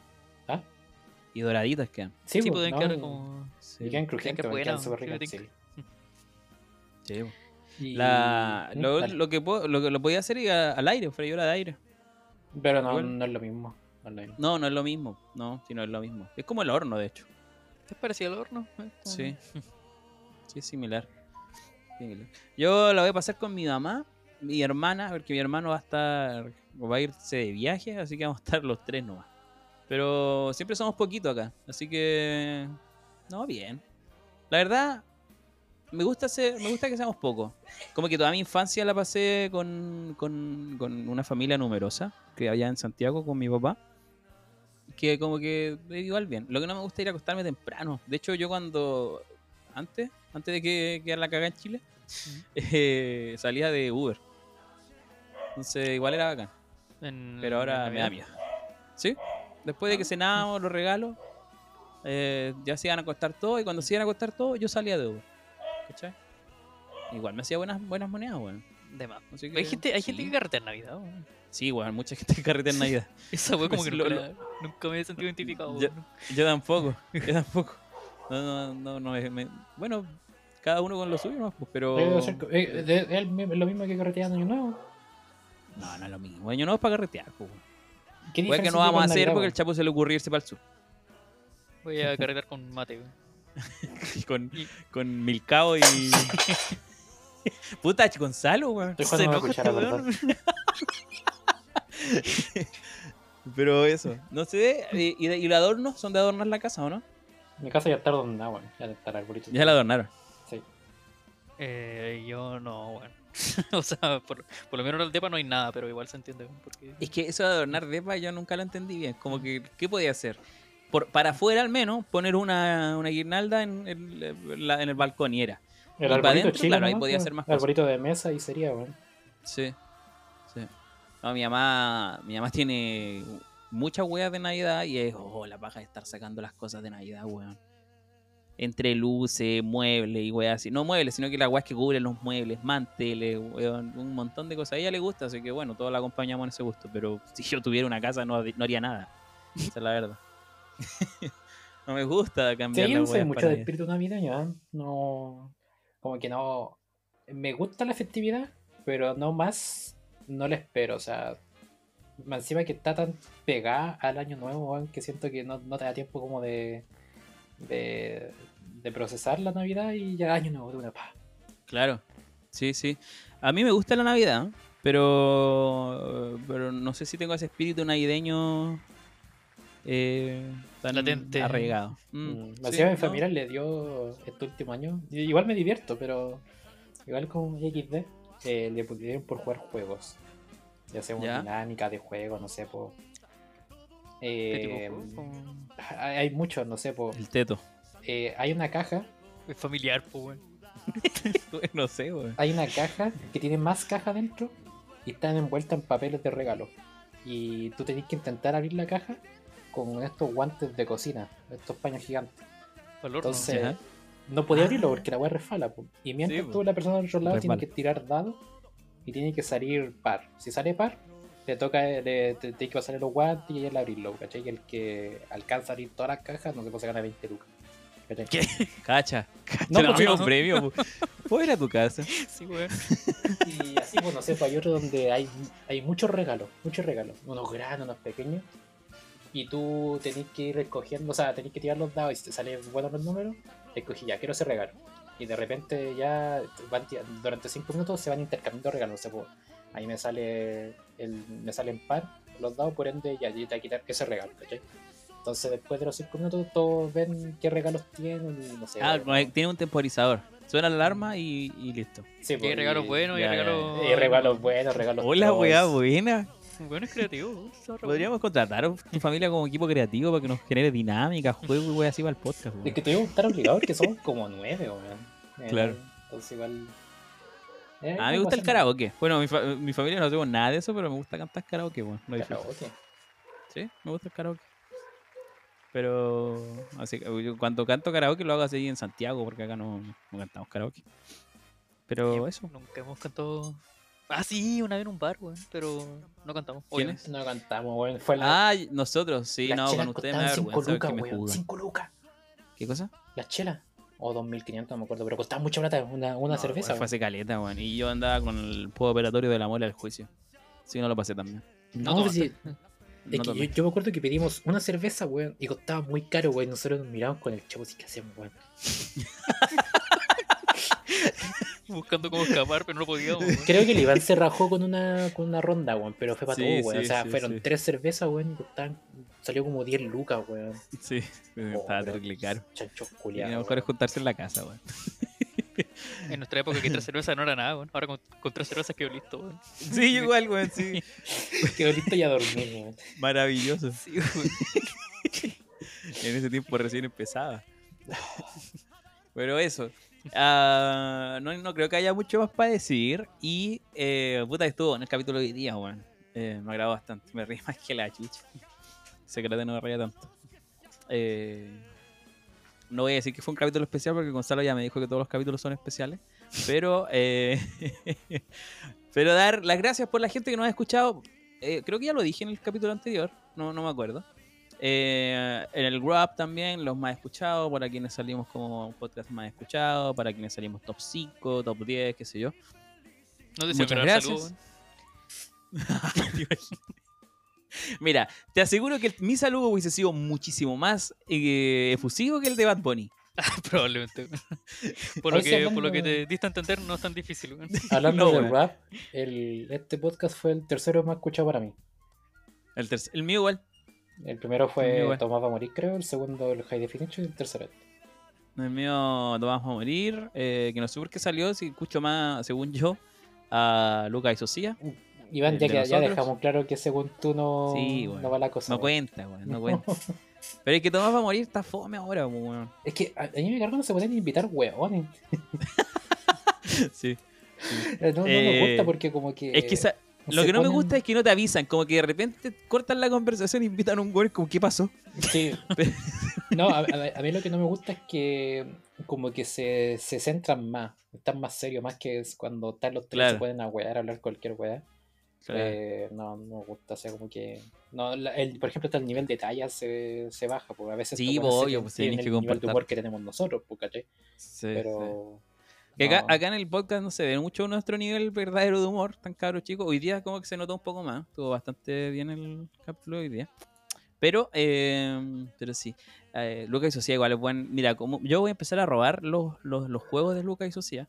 Y doraditas quedan. Sí, Sí, pueden no, quedar como... Sí. Y quedan crujientes, quedan súper sí, ricas. Sí. Y- La, lo, que puedo, lo podía hacer era al aire, freidora de aire. Pero no, no es lo mismo. No. No, no es lo mismo. No, sí, no es lo mismo. Es como el horno, de hecho. ¿Es parecido al horno? Eh, Sí. Sí, es similar. Similar. Yo la voy a pasar con mi mamá, mi hermana, porque mi hermano va a estar, va a irse de viaje, así que vamos a estar los tres nomás. Pero siempre somos poquitos acá, así que no, bien. La verdad, me gusta ser, me gusta que seamos pocos. Como que toda mi infancia la pasé con, con, con una familia numerosa, que allá en Santiago con mi papá. Que como que igual bien. Lo que no me gusta es ir a acostarme temprano. De hecho, yo cuando antes, antes de que quedara la cagada en Chile, eh, salía de Uber. Entonces igual era bacán. En- Pero ahora me da miedo. ¿Sí? Después de que cenábamos los regalos, eh, ya se iban a acostar todos y cuando se iban a acostar todos, yo salía de Uber. ¿Cachai? Igual me hacía buenas, buenas monedas, weón. De más. Así que, Hay gente, hay gente sí. que carretea en Navidad. weón. Sí, weón, mucha gente que carretea en Navidad. Esa wea como que Lo- nunca, la- nunca me he sentido identificado. Ya- weón. Yo tampoco, yo tampoco. No, no, no, no me- me- bueno, cada uno con lo suyo, ¿no? Pues, pero... Eh, es lo mismo que carretear Año Nuevo. No, no es lo mismo. Año no es para carretear, pues. weón. ¿Qué Puede que no vamos a hacer Navidad, porque el weón? chapo se le ocurrió irse para el sur. Voy a carretear con mate. weón. Con, con Milcao y... Puta, Gonzalo, weón. Estoy Se enoja este weón. Pero eso, no sé, ¿y, y, y los adornos son de adornar la casa o no? Mi casa ya está adornada, weón. Ya está el arbolito. Ya la adornaron. Sí. Eh, yo no, bueno. o sea, por, por lo menos en el depa no hay nada, pero igual se entiende. weón, Porque... Es que eso de adornar depa yo nunca lo entendí bien. Como que, ¿qué podía hacer? Por, para afuera al menos, poner una, una guirnalda en el, la- en el balcón y era. El Y para arbolito adentro, chico, claro, ahí podía weón. hacer más El arbolito de mesa y sería, weón. Sí, sí. No, mi mamá, mi mamá tiene muchas weas de Navidad y es, oh, la paja de estar sacando las cosas de Navidad, weón. Entre luces, muebles y weas así. No muebles, sino que las weas que cubren los muebles, manteles, weón, un montón de cosas. A ella le gusta, así que bueno, todos la acompañamos en ese gusto. Pero si yo tuviera una casa no, no haría nada. Esa es la verdad. no me gusta Sí, cambiar yo no las soy weas mucho de espíritu navideño, ¿eh? No. Como que no. Me gusta la festividad, pero no más. No la espero, o sea. Encima que está tan pegada al año nuevo, que siento que no, no te da tiempo como de. de. de procesar la Navidad y ya año nuevo de una pa. Claro, sí, sí. A mí me gusta la Navidad, pero pero no sé si tengo ese espíritu navideño eh, tan Latente. arraigado. Mm, Mm, sí, no. familia le dio este último año. Igual me divierto, pero. Igual con XD. eh, le dieron por jugar juegos. Ya sea una Ya. dinámica de juego, no sé, po. ¿Qué tipo de Eh, juego? Hay muchos, no sé, po. El teto. Eh, hay una caja, Es familiar, pues, weón. no sé, güey. hay una caja que tiene más caja dentro y están envueltas en papeles de regalo. Y tú tenés que intentar abrir la caja con estos guantes de cocina, estos paños gigantes. Entonces, no podía Ah. abrirlo porque la weá resfala. po. Y mientras Sí, tú, la persona del otro lado, tiene que tirar dados y tiene que salir par. Si sale par, te toca, le, te, te hay que pasarle los guantes y él abrirlo, ¿cachai? Y el que alcanza a abrir todas las cajas, no se puede ganar 20 lucas. ¿cachai? ¿Qué? Cacha. Cacha, No, no, pues, un no. premio. Puedo ir a tu casa. Sí, weón. Y así, pues no sé, pues hay otro donde hay, hay muchos regalos, muchos regalos, unos grandes, unos pequeños. Y tú tenés que ir escogiendo, o sea, tenés que tirar los dados y si te salen buenos los números, escogí ya, quiero ese regalo. Y de repente ya van durante 5 minutos se van intercambiando regalos. O sea, pues, ahí me sale el, me salen par los dados, por ende ya yo te voy a quitar ese regalo, ¿cachai? Entonces después de los 5 minutos todos ven qué regalos tienen y no sé. Ah, bueno, tiene un temporizador. Suena la alarma y, y listo. sí, Y pues, hay regalos buenos y regalos. y regalos buenos, regalos Hola, weá, buena. Bueno, es creativo. Podríamos contratar a tu familia como equipo creativo para que nos genere dinámica, juegos y así para el podcast. Es weón. que tuvimos que estar obligados porque somos como nueve, weón. Eh, Claro. Entonces igual. eh, A mí me gusta el karaoke. Bueno, mi, fa- mi familia no hacemos nada de eso, pero me gusta cantar karaoke, weón. Karaoke. Sí, me gusta el karaoke. Pero así yo cuando canto karaoke lo hago así en Santiago, porque acá no, no cantamos karaoke. Pero eso. Nunca hemos cantado. Ah, sí, una vez en un bar, weón. Pero no cantamos. ¿Quiénes? No cantamos, weón. Fue la. Ah, nosotros, sí, las no, con ustedes me da vergüenza lucas, que me weón. juzgan. 5 lucas. ¿Qué cosa? Las chelas. O 2500, no me acuerdo. Pero costaba mucha plata una, una No, cerveza. Fue weón. hace caleta, weón. Y yo andaba con el juego operatorio de la muela del juicio. Sí, no lo pasé también. No, No, pues sí. Es no que yo me acuerdo que pedimos una cerveza, weón, y costaba muy caro, weón. Nosotros nos miramos con el chavo, así que hacemos, weón. Buscando cómo escapar, pero no podíamos. weón. Creo que el Iván se rajó con una, con una ronda, weón, pero fue para Sí, todo, weón. sí, o sea, sí, fueron tres cervezas, weón, y salió como 10 lucas, weón. Sí, Oh, estaba terrible caro. Chanchos culiados. lo mejor es juntarse en la casa, weón. En nuestra época que tres cervezas no era nada, weón. Ahora con, con tres cervezas quedó listo, weón. Sí, igual, weón, sí. Quedó listo y a dormir, weón. Maravilloso. Sí, weón. En ese tiempo recién empezaba. Pero eso. Ah, no, no creo que haya mucho más para decir. Y, eh, puta, estuvo en el capítulo de hoy día, weón. Eh, me agradó bastante. Me reí más que la chucha. Secreto no me reía tanto. Eh, no voy a decir que fue un capítulo especial porque Gonzalo ya me dijo que todos los capítulos son especiales. Pero, eh, pero dar las gracias por la gente que nos ha escuchado. Eh, creo que ya lo dije en el capítulo anterior. No, no me acuerdo. Eh, en el Grab también, los más escuchados, para quienes salimos como podcast más escuchado, para quienes salimos top 5, top 10, qué sé yo. No te Muchas gracias. salud, Mira, te aseguro que el- mi saludo hubiese sido muchísimo más eh, efusivo que el de Bad Bunny. Probablemente. Por lo, que, por lo que te diste a entender, no es tan difícil. Hablando No, de rap, el, este podcast fue el tercero más escuchado para mí. El, el mío igual. El primero fue igual. Tomás va a morir, creo. El segundo, el High Definition. Y el tercero, este. El mío no vamos a morir. eh, que no sé por qué salió, si escucho más, según yo, a Luca y Socia. Iván, El ya de que ya dejamos claro que según tú no, Sí, no va la cosa. No weón. cuenta, no cuenta. Pero el que Tomás va a morir está fome ahora, weón. Es que a, mí me cargan cuando se pueden invitar weones. Sí. Eh, No, no Eh, me gusta porque como que... Es que sa- lo que no me gusta es que no te avisan, como que de repente cortan la conversación e invitan a un güey como ¿qué pasó? Sí. No, a, a- mí lo que no me gusta es que como que se, se centran más, están más serios, más que es cuando están los tres Claro. se pueden a wear, a hablar cualquier weá. Eh, no, no me gusta, o sea, como que... No, la- el, por ejemplo, hasta el nivel de talla se, se baja, porque a veces... Sí, obvio, pues, tienen tenés que el nivel de humor que tenemos nosotros, ¿cachai? Sí, sí. Que acá, no. acá en el podcast no se ve mucho nuestro nivel verdadero de humor, tan caro chico. Hoy día como que se notó un poco más. Estuvo bastante bien el capítulo hoy día. Pero, eh, pero sí. Eh, Luca y Socia igual es buen. Mira, como yo voy a empezar a robar los, los, los juegos de Luca y Socia.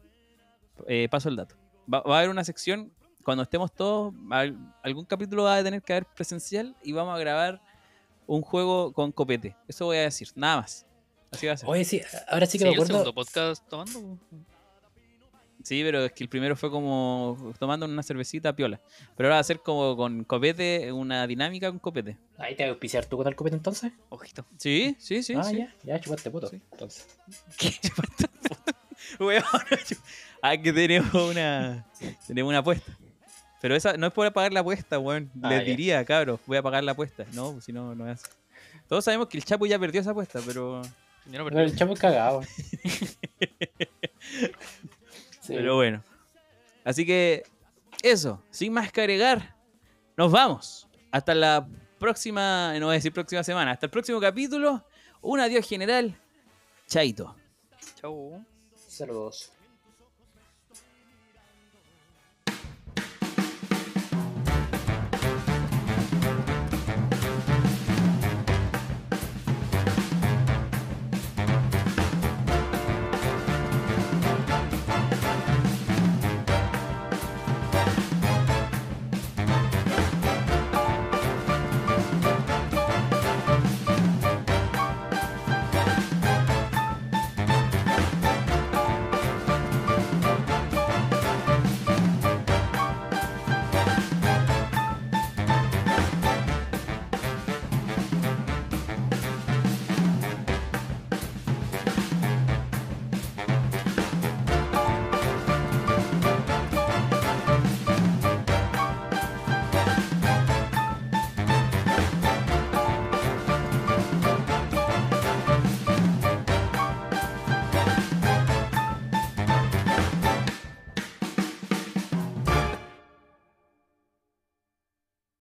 Eh, paso el dato. Va, va a haber una sección, cuando estemos todos, al- algún capítulo va a tener que haber presencial y vamos a grabar un juego con copete. Eso voy a decir, nada más. Así va a ser. Oye, sí, ahora sí Sí, que me el segundo acuerdo... podcast tomando. Sí, pero es que el primero fue como tomando una cervecita piola. Pero ahora va a ser como con copete, una dinámica con copete. Ahí te voy a auspiciar tú con el copete entonces. Ojito. Sí, sí, sí. ah, sí. ya, ya chupaste puto. Sí. Entonces. Weón, ah, que tenemos una, tenemos una apuesta. Pero esa no es por pagar la apuesta, weón. Ah, Les ya. diría, cabros, voy a pagar la apuesta. No, pues si no, no es así. Todos sabemos que el Chapo ya perdió esa apuesta, pero, no Pero el chavo es cagado. Sí. pero bueno. Así que eso, sin más que agregar, nos vamos. Hasta la próxima, no voy a decir próxima semana, hasta el próximo capítulo. Un adiós general. Chaito. Chau. Saludos.